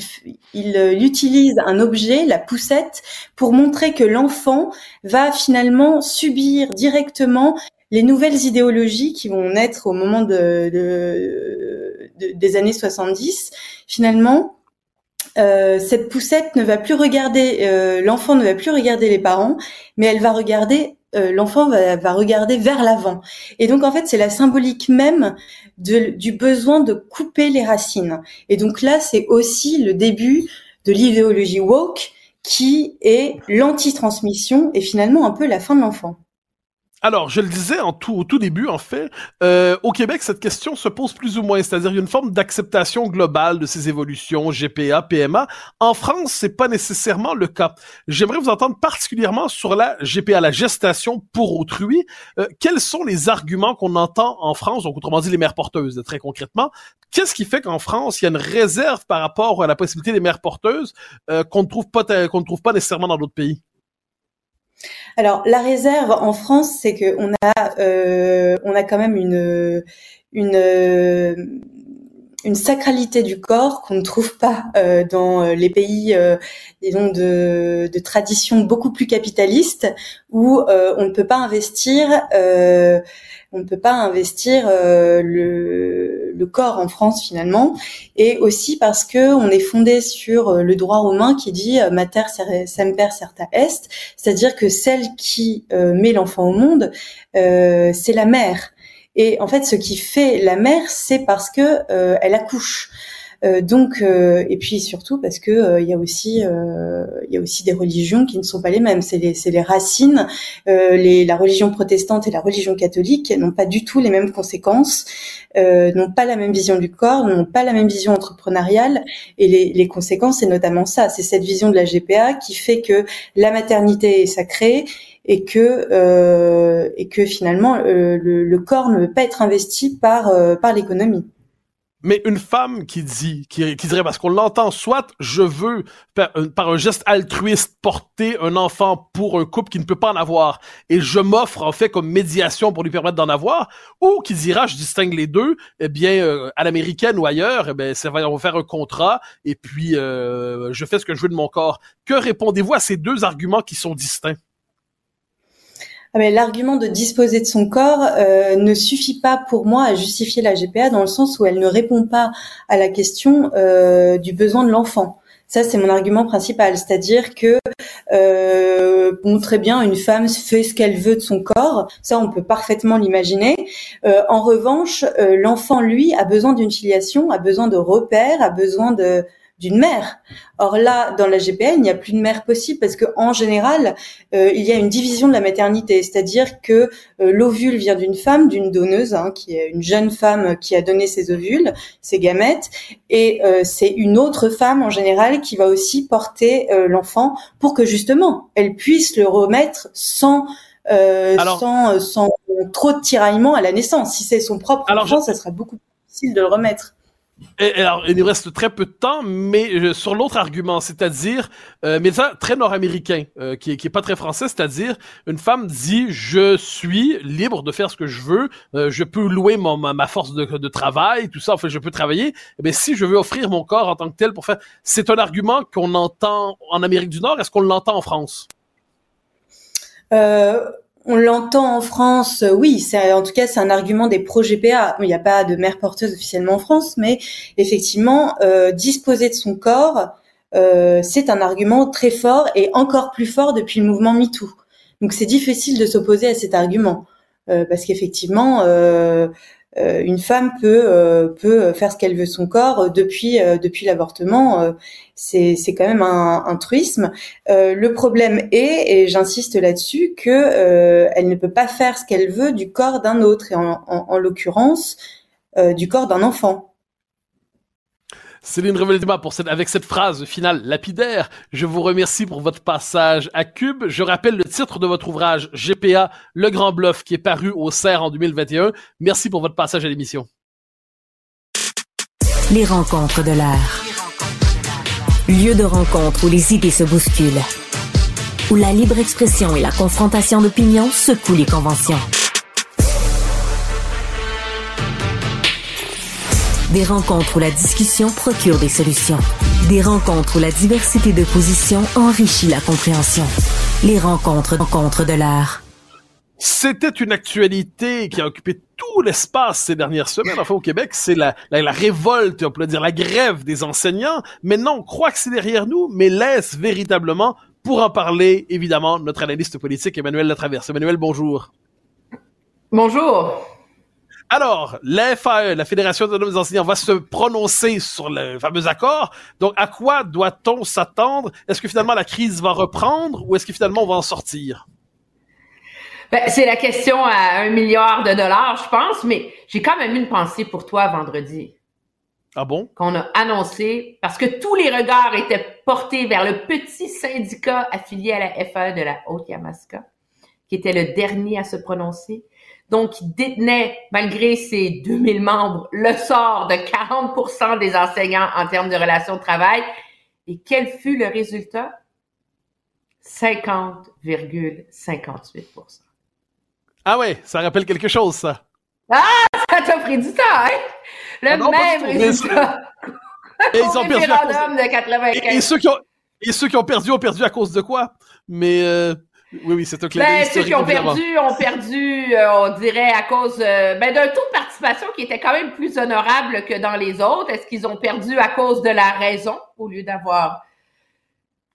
[SPEAKER 5] il, utilise un objet, la poussette, pour montrer que l'enfant va finalement subir directement les nouvelles idéologies qui vont naître au moment de, des années 70. Finalement, euh, cette poussette ne va plus regarder, euh, l'enfant ne va plus regarder les parents, mais elle va regarder euh, l'enfant va, va, regarder vers l'avant. Et donc en fait, c'est la symbolique même de, du besoin de couper les racines. Et donc là, c'est aussi le début de l'idéologie woke qui est l'anti-transmission et finalement un peu la fin de l'enfant.
[SPEAKER 2] Alors, je le disais en tout, au tout début, en fait, euh, au Québec, cette question se pose plus ou moins, c'est-à-dire une forme d'acceptation globale de ces évolutions, GPA, PMA. En France, c'est pas nécessairement le cas. J'aimerais vous entendre particulièrement sur la GPA, la gestation pour autrui. Euh, quels sont les arguments qu'on entend en France, donc autrement dit les mères porteuses, très concrètement Qu'est-ce qui fait qu'en France, il y a une réserve par rapport à la possibilité des mères porteuses euh, qu'on ne trouve pas qu'on ne trouve pas nécessairement dans d'autres pays?
[SPEAKER 5] Alors la réserve en France, c'est que on a euh, on a quand même une une une sacralité du corps qu'on ne trouve pas euh, dans les pays euh, disons de, de tradition beaucoup plus capitaliste où on ne peut pas investir on ne peut pas investir euh, le, le, corps en France finalement, et aussi parce que on est fondé sur euh, le droit romain qui dit euh, mater semper certa est, c'est-à-dire que celle qui met l'enfant au monde, c'est la mère. Et en fait, ce qui fait la mère, c'est parce que elle accouche. Euh, donc, euh, et puis surtout parce que euh, il y a aussi, il y a aussi des religions qui ne sont pas les mêmes. C'est les, les racines. Les, la religion protestante et la religion catholique n'ont pas du tout les mêmes conséquences, n'ont pas la même vision du corps, n'ont pas la même vision entrepreneuriale. Et les, les conséquences, c'est notamment ça. C'est cette vision de la GPA qui fait que la maternité est sacrée et que et que finalement le, le, corps ne veut pas être investi par par l'économie.
[SPEAKER 2] Mais une femme qui dit, qui, qui dirait, parce qu'on l'entend, soit je veux, par, un geste altruiste, porter un enfant pour un couple qui ne peut pas en avoir, et je m'offre en fait comme médiation pour lui permettre d'en avoir, ou qui dira, je distingue les deux, eh bien, euh, à l'américaine ou ailleurs, eh bien, ça va, on va faire un contrat, et puis euh, je fais ce que je veux de mon corps. Que répondez-vous à ces deux arguments qui sont distincts?
[SPEAKER 5] Ah, l'argument de disposer de son corps euh, ne suffit pas pour moi à justifier la GPA dans le sens où elle ne répond pas à la question euh, du besoin de l'enfant. Ça, c'est mon argument principal, c'est-à-dire que euh, bon, très bien, une femme fait ce qu'elle veut de son corps, ça, on peut parfaitement l'imaginer. Euh, en revanche, euh, l'enfant, lui, a besoin d'une filiation, a besoin de repères, a besoin de d'une mère. Or là, dans la GPA, il n'y a plus de mère possible parce que en général, euh, il y a une division de la maternité, c'est-à-dire que euh, l'ovule vient d'une femme, d'une donneuse, hein, qui est une jeune femme qui a donné ses ovules, ses gamètes, et euh, c'est une autre femme en général qui va aussi porter l'enfant pour que justement elle puisse le remettre sans sans, sans trop de tiraillement à la naissance. Si c'est son propre enfant, ça sera beaucoup plus difficile de le remettre.
[SPEAKER 2] Et, alors, il nous reste très peu de temps, mais euh, sur l'autre argument, c'est-à-dire, euh, mais ça, très nord-américain, euh, qui, qui est pas très français, c'est-à-dire, une femme dit, je suis libre de faire ce que je veux, euh, je peux louer mon, ma, force de, de, travail, tout ça, enfin, je peux travailler, mais si je veux offrir mon corps en tant que tel pour faire, c'est un argument qu'on entend en Amérique du Nord, est-ce qu'on l'entend en France?
[SPEAKER 5] Euh, on l'entend en France, euh, oui, c'est en tout cas c'est un argument des pro-GPA. Il n'y a pas de mère porteuse officiellement en France, mais effectivement, euh, disposer de son corps, euh, c'est un argument très fort et encore plus fort depuis le mouvement MeToo. Donc c'est difficile de s'opposer à cet argument parce qu'effectivement, euh, une femme peut euh, peut faire ce qu'elle veut son corps euh, depuis depuis l'avortement. c'est c'est quand même un, un truisme. le problème est, et j'insiste là-dessus, que elle ne peut pas faire ce qu'elle veut du corps d'un autre, et en, en, en l'occurrence du corps d'un enfant.
[SPEAKER 2] Céline Revel-Débat pour avec cette phrase finale lapidaire. Je vous remercie pour votre passage à Cube. Je rappelle le titre de votre ouvrage GPA, Le Grand Bluff, qui est paru au CERF en 2021. Merci pour votre passage à l'émission.
[SPEAKER 3] Les rencontres de l'art. Lieu de rencontre où les idées se bousculent. Où la libre expression et la confrontation d'opinions secouent les conventions. Des rencontres où la discussion procure des solutions. Des rencontres où la diversité de positions enrichit la compréhension. Les rencontres, rencontres de l'art.
[SPEAKER 2] C'était une actualité qui a occupé tout l'espace ces dernières semaines, enfin au Québec, c'est la, la, révolte, on peut dire la grève des enseignants. Maintenant, on croit que c'est derrière nous, mais laisse véritablement, pour en parler, évidemment, notre analyste politique Emmanuel Latraverse. Emmanuel, bonjour.
[SPEAKER 6] Bonjour.
[SPEAKER 2] Alors, la FAE, la Fédération des enseignants, va se prononcer sur le fameux accord. Donc, à quoi doit-on s'attendre? Est-ce que finalement la crise va reprendre ou est-ce que finalement on va en sortir?
[SPEAKER 6] Ben, c'est la question à un milliard de dollars, je pense, mais j'ai quand même une pensée pour toi vendredi.
[SPEAKER 2] Ah bon?
[SPEAKER 6] Qu'on a annoncé, parce que tous les regards étaient portés vers le petit syndicat affilié à la FAE de la Haute-Yamaska, qui était le dernier à se prononcer donc il détenait, malgré ses 2000 membres, le sort de 40% des enseignants en termes de relations de travail. Et quel fut le résultat? 50,58%
[SPEAKER 2] Ah ouais, ça rappelle quelque chose, ça.
[SPEAKER 6] Ah, ça t'a pris du temps, hein? Le ah même résultat.
[SPEAKER 2] Et ils ont perdu de 95. Et, ceux qui ont, et ceux qui ont perdu ont perdu à cause de quoi? Mais euh, oui, oui, c'est un clin
[SPEAKER 6] ben, Ceux qui ont perdu ont perdu, euh, on dirait, à cause euh, ben, d'un taux de participation qui était quand même plus honorable que dans les autres. Est-ce qu'ils ont perdu à cause de la raison au lieu d'avoir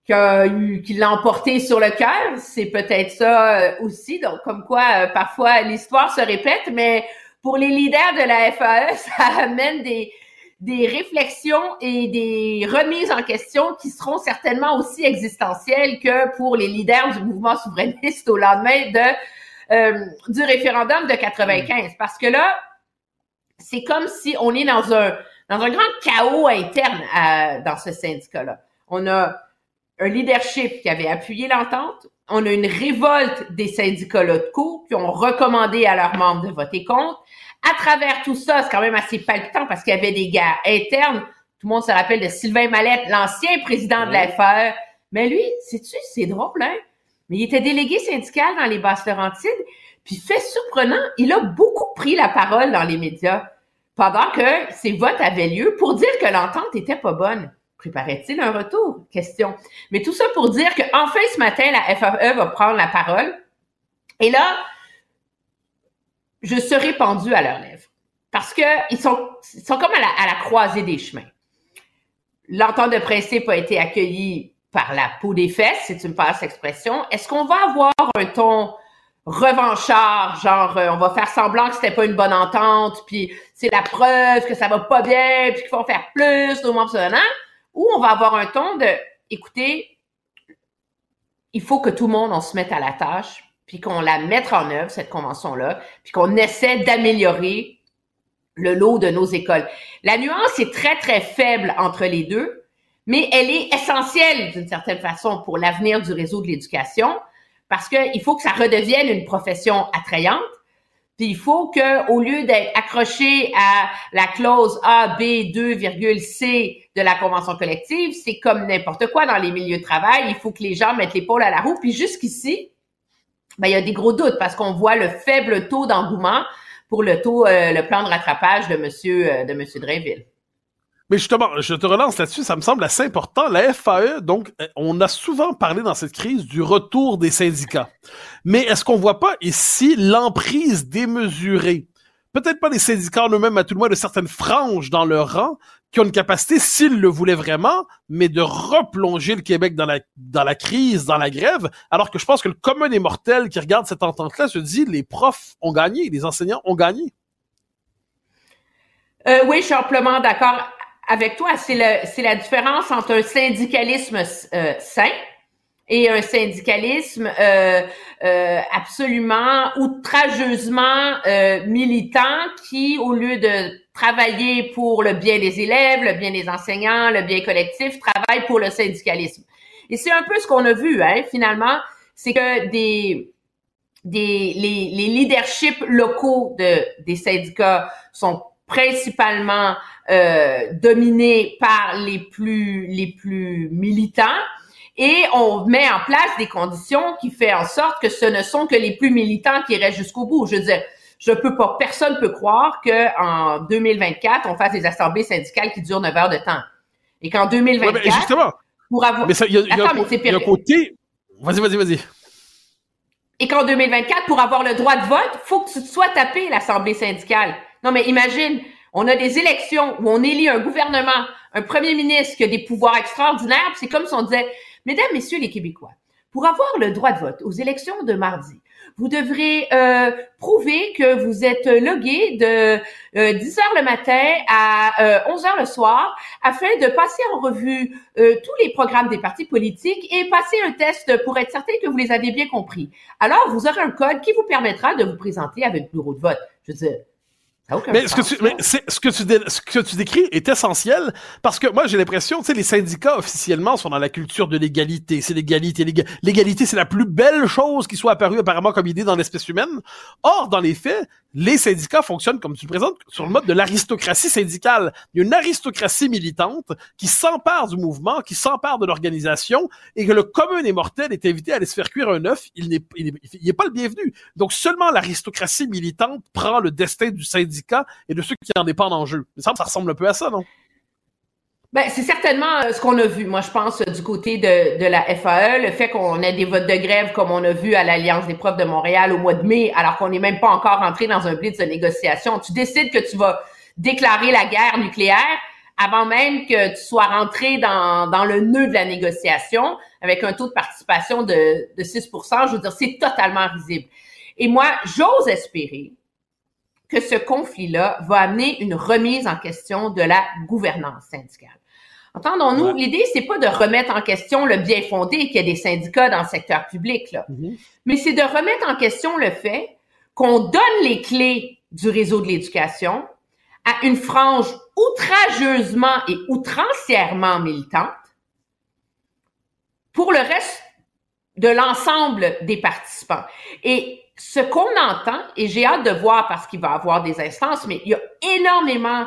[SPEAKER 6] qu'il l'a emporté sur le cœur? C'est peut-être ça euh, aussi. Donc, comme quoi, parfois, l'histoire se répète, mais pour les leaders de la FAE, ça amène des des réflexions et des remises en question qui seront certainement aussi existentielles que pour les leaders du mouvement souverainiste au lendemain de euh, du référendum de 95. Parce que là, c'est comme si on est dans un dans un grand chaos interne dans ce syndicat-là. On a un leadership qui avait appuyé l'entente. On a une révolte des syndicats locaux qui ont recommandé à leurs membres de voter contre. À travers tout ça, c'est quand même assez palpitant parce qu'il y avait des guerres internes. Tout le monde se rappelle de Sylvain Mallette, l'ancien président de la FAE. Mais lui, sais-tu, c'est drôle, hein? Mais il était délégué syndical dans les Basses-Laurentides. Puis fait surprenant, il a beaucoup pris la parole dans les médias pendant que ces votes avaient lieu pour dire que l'entente était pas bonne. Préparait-il un retour? Question. Mais tout ça pour dire qu'enfin ce matin, la FAE va prendre la parole. Et là, je serai pendu à leurs lèvres. Parce que ils sont, ils sont comme à la, à la croisée des chemins. L'entente de principe a été accueillie par la peau des fesses, si tu me passes l'expression. Est-ce qu'on va avoir un ton revanchard, genre euh, on va faire semblant que c'était pas une bonne entente, puis c'est la preuve que ça va pas bien, puis qu'il faut faire plus, au moins ou on va avoir un ton de, écoutez, il faut que tout le monde on se mette à la tâche, puis qu'on la mette en œuvre cette convention-là, puis qu'on essaie d'améliorer le lot de nos écoles. La nuance est très très faible entre les deux, mais elle est essentielle d'une certaine façon pour l'avenir du réseau de l'éducation parce qu'il faut que ça redevienne une profession attrayante. Puis il faut que, au lieu d'être accroché à la clause A, B, 2, C de la convention collective, c'est comme n'importe quoi dans les milieux de travail. Il faut que les gens mettent l'épaule à la roue. Puis jusqu'ici, ben, il y a des gros doutes parce qu'on voit le faible taux d'engouement pour le taux, euh, le plan de rattrapage de Monsieur, euh, de Monsieur Drainville.
[SPEAKER 2] Mais justement, je te relance là-dessus, ça me semble assez important. La FAE, donc, euh, on a souvent parlé dans cette crise du retour des syndicats. Mais est-ce qu'on voit pas ici l'emprise démesurée? Peut-être pas des syndicats eux-mêmes, à tout le moins de certaines franges dans leur rang, qui ont une capacité, s'ils le voulaient vraiment, mais de replonger le Québec dans la, dans la crise, dans la grève, alors que je pense que le commun des mortels qui regarde cette entente-là se dit, les profs ont gagné, les enseignants ont gagné.
[SPEAKER 6] Euh, oui, je suis amplement d'accord avec toi, c'est la différence entre un syndicalisme euh, sain et un syndicalisme euh, euh, absolument outrageusement militant qui, au lieu de travailler pour le bien des élèves, le bien des enseignants, le bien collectif, travaille pour le syndicalisme. Et c'est un peu ce qu'on a vu, hein, finalement, c'est que des, des les, les leaderships locaux de, des syndicats sont principalement euh, dominés par les plus les plus militants et on met en place des conditions qui fait en sorte que ce ne sont que les plus militants qui restent jusqu'au bout. Je veux dire, je peux pas, personne peut croire que en 2024 on fasse des assemblées syndicales qui durent 9 heures de temps et qu'en 2024
[SPEAKER 2] justement, pour avoir mais il y a, y a, un côté vas-y vas-y vas-y
[SPEAKER 6] et qu'en 2024 pour avoir le droit de vote faut que tu sois tapé l'assemblée syndicale non, mais imagine, on a des élections où on élit un gouvernement, un premier ministre qui a des pouvoirs extraordinaires. C'est comme si on disait, Mesdames, Messieurs les Québécois, pour avoir le droit de vote aux élections de mardi, vous devrez euh, prouver que vous êtes logué de 10 euh, heures le matin à 11 euh, heures le soir afin de passer en revue tous les programmes des partis politiques et passer un test pour être certain que vous les avez bien compris. Alors, vous aurez un code qui vous permettra de vous présenter avec bureau de vote. Je veux dire,
[SPEAKER 2] mais, ce que, tu, mais ce, que tu ce que tu décris est essentiel parce que moi j'ai l'impression, tu sais, les syndicats officiellement sont dans la culture de l'égalité. C'est l'égalité. L'égalité, c'est la plus belle chose qui soit apparue apparemment comme idée dans l'espèce humaine. Or, dans les faits, les syndicats fonctionnent, comme tu le présentes, sur le mode de l'aristocratie syndicale. Il y a une aristocratie militante qui s'empare du mouvement, qui s'empare de l'organisation, et que le commun des mortels est invité à aller se faire cuire un œuf. Il n'est il est, pas le bienvenu. Donc seulement l'aristocratie militante prend le destin du syndicat et de ceux qui en dépendent en jeu. Ça, ressemble un peu à ça, non?
[SPEAKER 6] Ben, c'est certainement euh, ce qu'on a vu, moi, je pense, du côté de, la FAE, le fait qu'on ait des votes de grève comme on a vu à l'Alliance des profs de Montréal au mois de mai, alors qu'on n'est même pas encore entré dans un blitz de négociation. Tu décides que tu vas déclarer la guerre nucléaire avant même que tu sois rentré dans, dans le nœud de la négociation avec un taux de participation de, de 6% Je veux dire, c'est totalement risible. Et moi, j'ose espérer que ce conflit-là va amener une remise en question de la gouvernance syndicale. Entendons-nous, l'idée, c'est pas de remettre en question le bien fondé qu'il y a des syndicats dans le secteur public, là. Mm-hmm. mais c'est de remettre en question le fait qu'on donne les clés du réseau de l'éducation à une frange outrageusement et outrancièrement militante pour le reste de l'ensemble des participants. Et ce qu'on entend, et j'ai hâte de voir parce qu'il va y avoir des instances, mais il y a énormément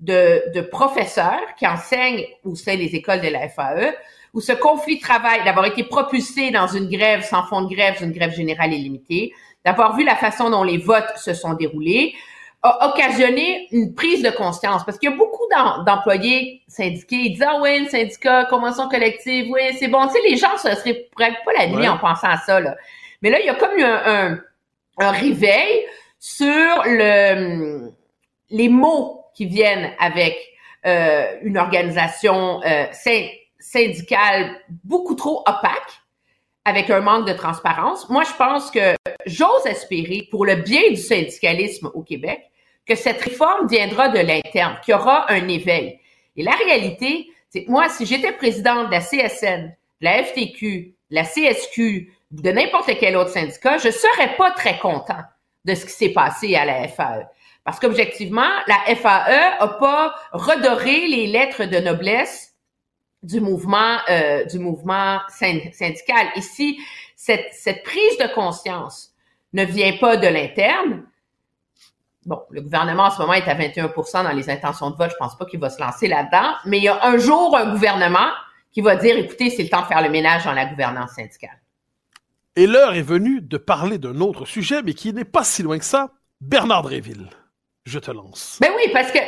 [SPEAKER 6] de, de professeurs qui enseignent au sein des écoles de la FAE, où ce conflit de travail, d'avoir été propulsé dans une grève sans fond de grève, une grève générale et limitée, d'avoir vu la façon dont les votes se sont déroulés, a occasionné une prise de conscience. Parce qu'il y a beaucoup d'employés syndiqués, ils disent, ah oui, le syndicat, convention collective, oui, c'est bon. Tu sais, les gens se seraient pas la nuit en pensant à ça, là. Mais là, il y a comme eu un, un, réveil sur le, les mots qui viennent avec euh, une organisation euh, syndicale beaucoup trop opaque, avec un manque de transparence. Moi, je pense que j'ose espérer, pour le bien du syndicalisme au Québec, que cette réforme viendra de l'interne, qu'il y aura un éveil. Et la réalité, c'est que moi, si j'étais présidente de la CSN, de la FTQ, de la CSQ, de n'importe quel autre syndicat, je serais pas très content de ce qui s'est passé à la FAE. Parce qu'objectivement, la FAE a pas redoré les lettres de noblesse du mouvement euh, syndical. Ici, cette, cette prise de conscience ne vient pas de l'interne, Bon, le gouvernement en ce moment est à 21% dans les intentions de vote. Je pense pas qu'il va se lancer là-dedans. Mais il y a un jour un gouvernement qui va dire, écoutez, c'est le temps de faire le ménage dans la gouvernance syndicale.
[SPEAKER 2] Et l'heure est venue de parler d'un autre sujet, mais qui n'est pas si loin que ça. Bernard Dréville, je te lance.
[SPEAKER 6] Ben oui, parce que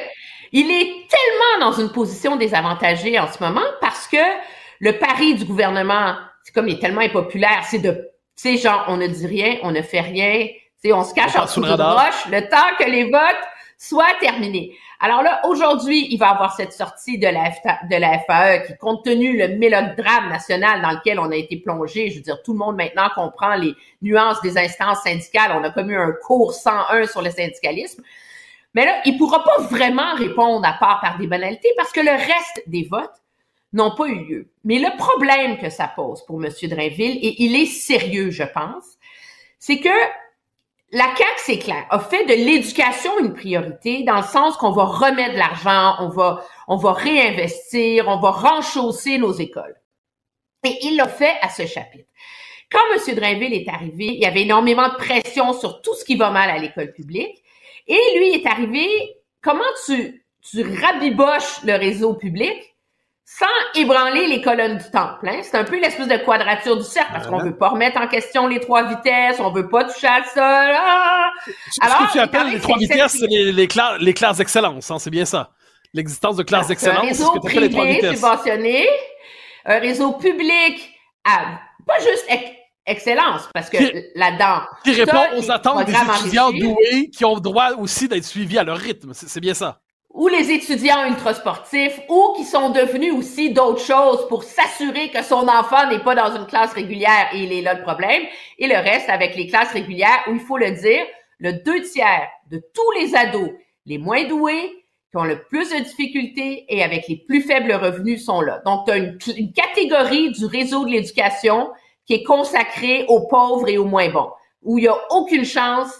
[SPEAKER 6] il est tellement dans une position désavantagée en ce moment parce que le pari du gouvernement, c'est comme il est tellement impopulaire, c'est de, tu sais, genre, on ne dit rien, on ne fait rien, on se cache en dessous d'une roche le temps que les votes soient terminés. Alors là, aujourd'hui, il va y avoir cette sortie de la, de la FAE qui, compte tenu le mélodrame national dans lequel on a été plongé, je veux dire, tout le monde maintenant comprend les nuances des instances syndicales. On a commis un cours 101 sur le syndicalisme. Mais là, il pourra pas vraiment répondre à part par des banalités parce que le reste des votes n'ont pas eu lieu. Mais le problème que ça pose pour M. Drainville, et il est sérieux, je pense, c'est que la CAQ, c'est clair, a fait de l'éducation une priorité dans le sens qu'on va remettre de l'argent, on va, on va réinvestir, on va renchausser nos écoles. Et il l'a fait à ce chapitre. Quand M. Drainville est arrivé, il y avait énormément de pression sur tout ce qui va mal à l'école publique. Et lui est arrivé, comment tu, tu rabiboches le réseau public? Sans ébranler les colonnes du temple. Hein? C'est un peu l'espèce de quadrature du cercle parce qu'on veut pas remettre en question les trois vitesses, on veut pas toucher à ça. Ah!
[SPEAKER 2] Alors, ce que tu appelles les trois vitesses, c'est les, les, classes, les classes d'excellence, hein? c'est bien ça. L'existence de classes d'excellence,
[SPEAKER 6] c'est ce que tu les trois vitesses. subventionné, un réseau public à pas juste excellence, parce que là-dedans...
[SPEAKER 2] Qui répond aux attentes des étudiants doués qui ont droit aussi d'être suivis à leur rythme. C'est bien ça
[SPEAKER 6] ou les étudiants ultrasportifs, ou qui sont devenus aussi d'autres choses pour s'assurer que son enfant n'est pas dans une classe régulière et il est là le problème, et le reste avec les classes régulières où il faut le dire, le deux tiers de tous les ados les moins doués, qui ont le plus de difficultés et avec les plus faibles revenus sont là. Donc, tu as une, catégorie du réseau de l'éducation qui est consacrée aux pauvres et aux moins bons, où il n'y a aucune chance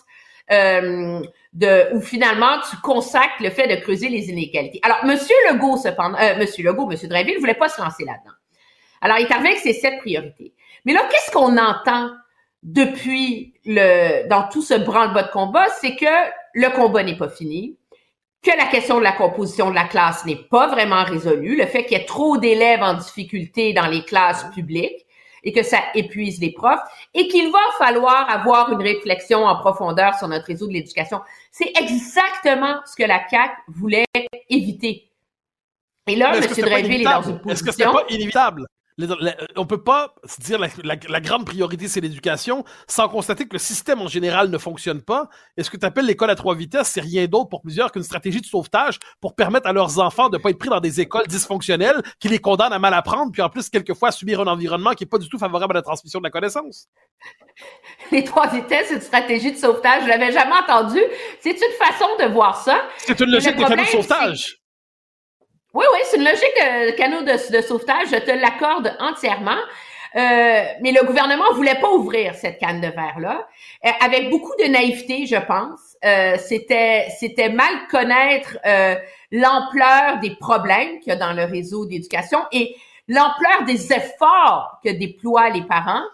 [SPEAKER 6] euh, de où finalement tu consacres le fait de creuser les inégalités. Alors, Monsieur Legault, cependant, euh, Monsieur Legault, Monsieur Drainville, voulait pas se lancer là-dedans. Alors, il est arrivé avec ses sept priorités. Mais là, qu'est-ce qu'on entend depuis le dans tout ce branle-bas de combat, c'est que le combat n'est pas fini, que la question de la composition de la classe n'est pas vraiment résolue, le fait qu'il y ait trop d'élèves en difficulté dans les classes publiques, et que ça épuise les profs et qu'il va falloir avoir une réflexion en profondeur sur notre réseau de l'éducation. C'est exactement ce que la CAC voulait éviter. Et là, M. Dreyville est dans une position...
[SPEAKER 2] Est-ce que c'est pas inévitable? On peut pas se dire la, la, grande priorité c'est l'éducation sans constater que le système en général ne fonctionne pas. Et ce que tu appelles l'école à trois vitesses, c'est rien d'autre pour plusieurs qu'une stratégie de sauvetage pour permettre à leurs enfants de pas être pris dans des écoles dysfonctionnelles qui les condamnent à mal apprendre, puis en plus quelquefois à subir un environnement qui est pas du tout favorable à la transmission de la connaissance.
[SPEAKER 6] Les trois vitesses, c'est une stratégie de sauvetage. Je l'avais jamais entendu. C'est une façon de voir ça.
[SPEAKER 2] C'est une logique de sauvetage.
[SPEAKER 6] Oui, oui, c'est une logique de canot de, sauvetage, je te l'accorde entièrement. Euh, mais le gouvernement voulait pas ouvrir cette canne de verre-là, euh, avec beaucoup de naïveté, je pense. Euh, c'était, c'était mal connaître l'ampleur des problèmes qu'il y a dans le réseau d'éducation. Et l'ampleur des efforts que déploient les parents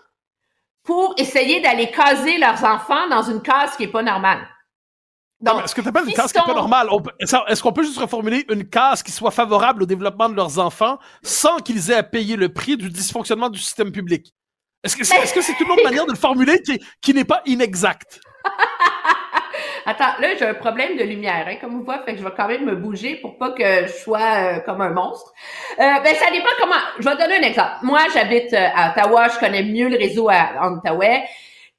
[SPEAKER 6] pour essayer d'aller caser leurs enfants dans une case qui est pas normale.
[SPEAKER 2] Donc, est-ce que tu appelles une case qui n'est pas normale? Est-ce qu'on peut juste reformuler une case qui soit favorable au développement de leurs enfants sans qu'ils aient à payer le prix du dysfonctionnement du système public? Est-ce que c'est est -ce c'est une autre manière de le formuler qui, qui n'est pas inexacte?
[SPEAKER 6] Attends, là, j'ai un problème de lumière, hein, comme vous voyez, fait que je vais quand même me bouger pour pas que je sois euh, comme un monstre. Euh, ben, ça dépend comment. Je vais donner un exemple. Moi, j'habite euh, à Ottawa, je connais mieux le réseau à, en Ottawa.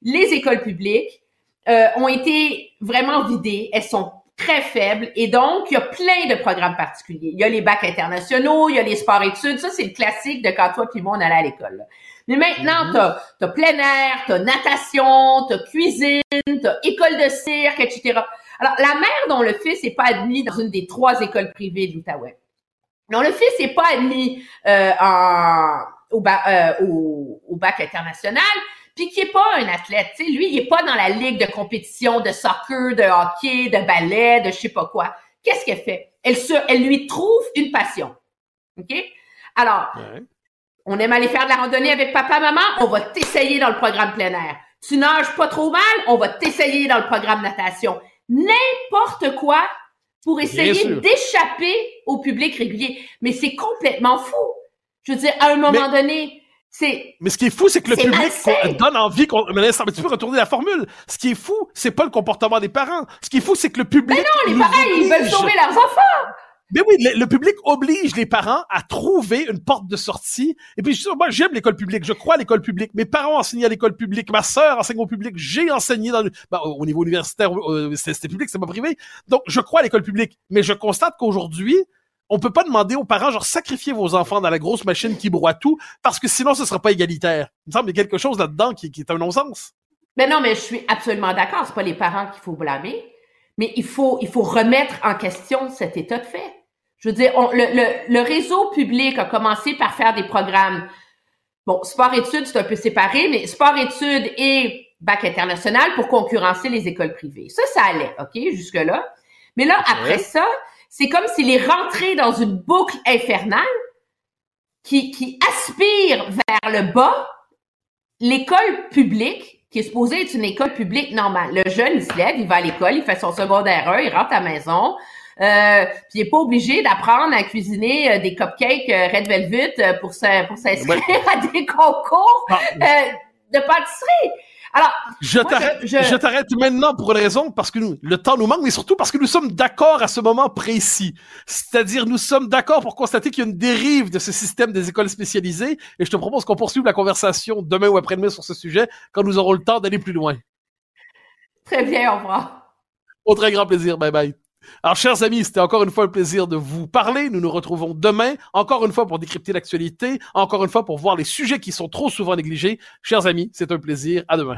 [SPEAKER 6] Les écoles publiques euh, ont été vraiment vidées. Elles sont très faibles et donc il y a plein de programmes particuliers. Il y a les bacs internationaux, il y a les sports-études. Ça, c'est le classique de quand toi puis moi on allait à l'école. Mais maintenant, mhm. t'as as plein air, t'as natation, t'as cuisine, t'as école de cirque, etc. Alors, la mère dont le fils n'est pas admis dans une des trois écoles privées de l'Outaouais. Non, le fils n'est pas admis euh, en, au, euh, au, au, bac international, puis qui est pas un athlète. sais, lui, il est pas dans la ligue de compétition de soccer, de hockey, de ballet, de je sais pas quoi. Qu'est-ce qu'elle fait? Elle, se, elle lui trouve une passion. OK? Alors, on aime aller faire de la randonnée avec papa, maman, on va t'essayer dans le programme plein air. Tu nages pas trop mal, on va t'essayer dans le programme natation. N'importe quoi pour essayer d'échapper au public régulier. Mais c'est complètement fou. Je veux dire, à un moment donné, c'est.
[SPEAKER 2] Mais ce qui est fou, c'est que le public donne envie qu'on. Mais tu peux retourner la formule. Ce qui est fou, c'est pas le comportement des parents. Ce qui est fou, c'est que le public.
[SPEAKER 6] Mais non, les parents, ils veulent sauver leurs enfants.
[SPEAKER 2] Mais oui, le, public oblige les parents à trouver une porte de sortie. Et puis, moi, j'aime l'école publique. Je crois à l'école publique. Mes parents enseignaient à l'école publique. Ma sœur enseigne au public. J'ai enseigné dans le, bah, au niveau universitaire. Euh, c'était public, c'est pas privé. Donc, je crois à l'école publique. Mais je constate qu'aujourd'hui, on peut pas demander aux parents, genre, sacrifiez vos enfants dans la grosse machine qui broie tout, parce que sinon, ce sera pas égalitaire. Il me semble qu'il y a quelque chose là-dedans qui, qui est un non-sens.
[SPEAKER 6] Mais non, mais je suis absolument d'accord. C'est pas les parents qu'il faut blâmer. Mais il faut, il faut remettre en question cet état de fait. Je veux dire, le, le, réseau public a commencé par faire des programmes. Bon, sport-études, c'est un peu séparé, mais sport-études et bac international pour concurrencer les écoles privées. Ça, ça allait, OK, jusque-là. Mais là, après ça, c'est comme s'il est rentré dans une boucle infernale qui, qui aspire vers le bas l'école publique, qui est supposée être une école publique normale. Le jeune, il se lève, il va à l'école, il fait son secondaire 1, il rentre à la maison, euh, puis il est pas obligé d'apprendre à cuisiner euh, des cupcakes euh, Red Velvet euh, pour pour s'inscrire à des concours ah. de pâtisserie. Alors,
[SPEAKER 2] je t'arrête, maintenant pour une raison, parce que nous, le temps nous manque, mais surtout parce que nous sommes d'accord à ce moment précis. C'est-à-dire, nous sommes d'accord pour constater qu'il y a une dérive de ce système des écoles spécialisées, et je te propose qu'on poursuive la conversation demain ou après-demain sur ce sujet, quand nous aurons le temps d'aller plus loin.
[SPEAKER 6] Très bien, au revoir.
[SPEAKER 2] Au très grand plaisir, bye bye. Alors, chers amis, c'était encore une fois un plaisir de vous parler. Nous nous retrouvons demain, encore une fois pour décrypter l'actualité, encore une fois pour voir les sujets qui sont trop souvent négligés. Chers amis, c'est un plaisir. À demain.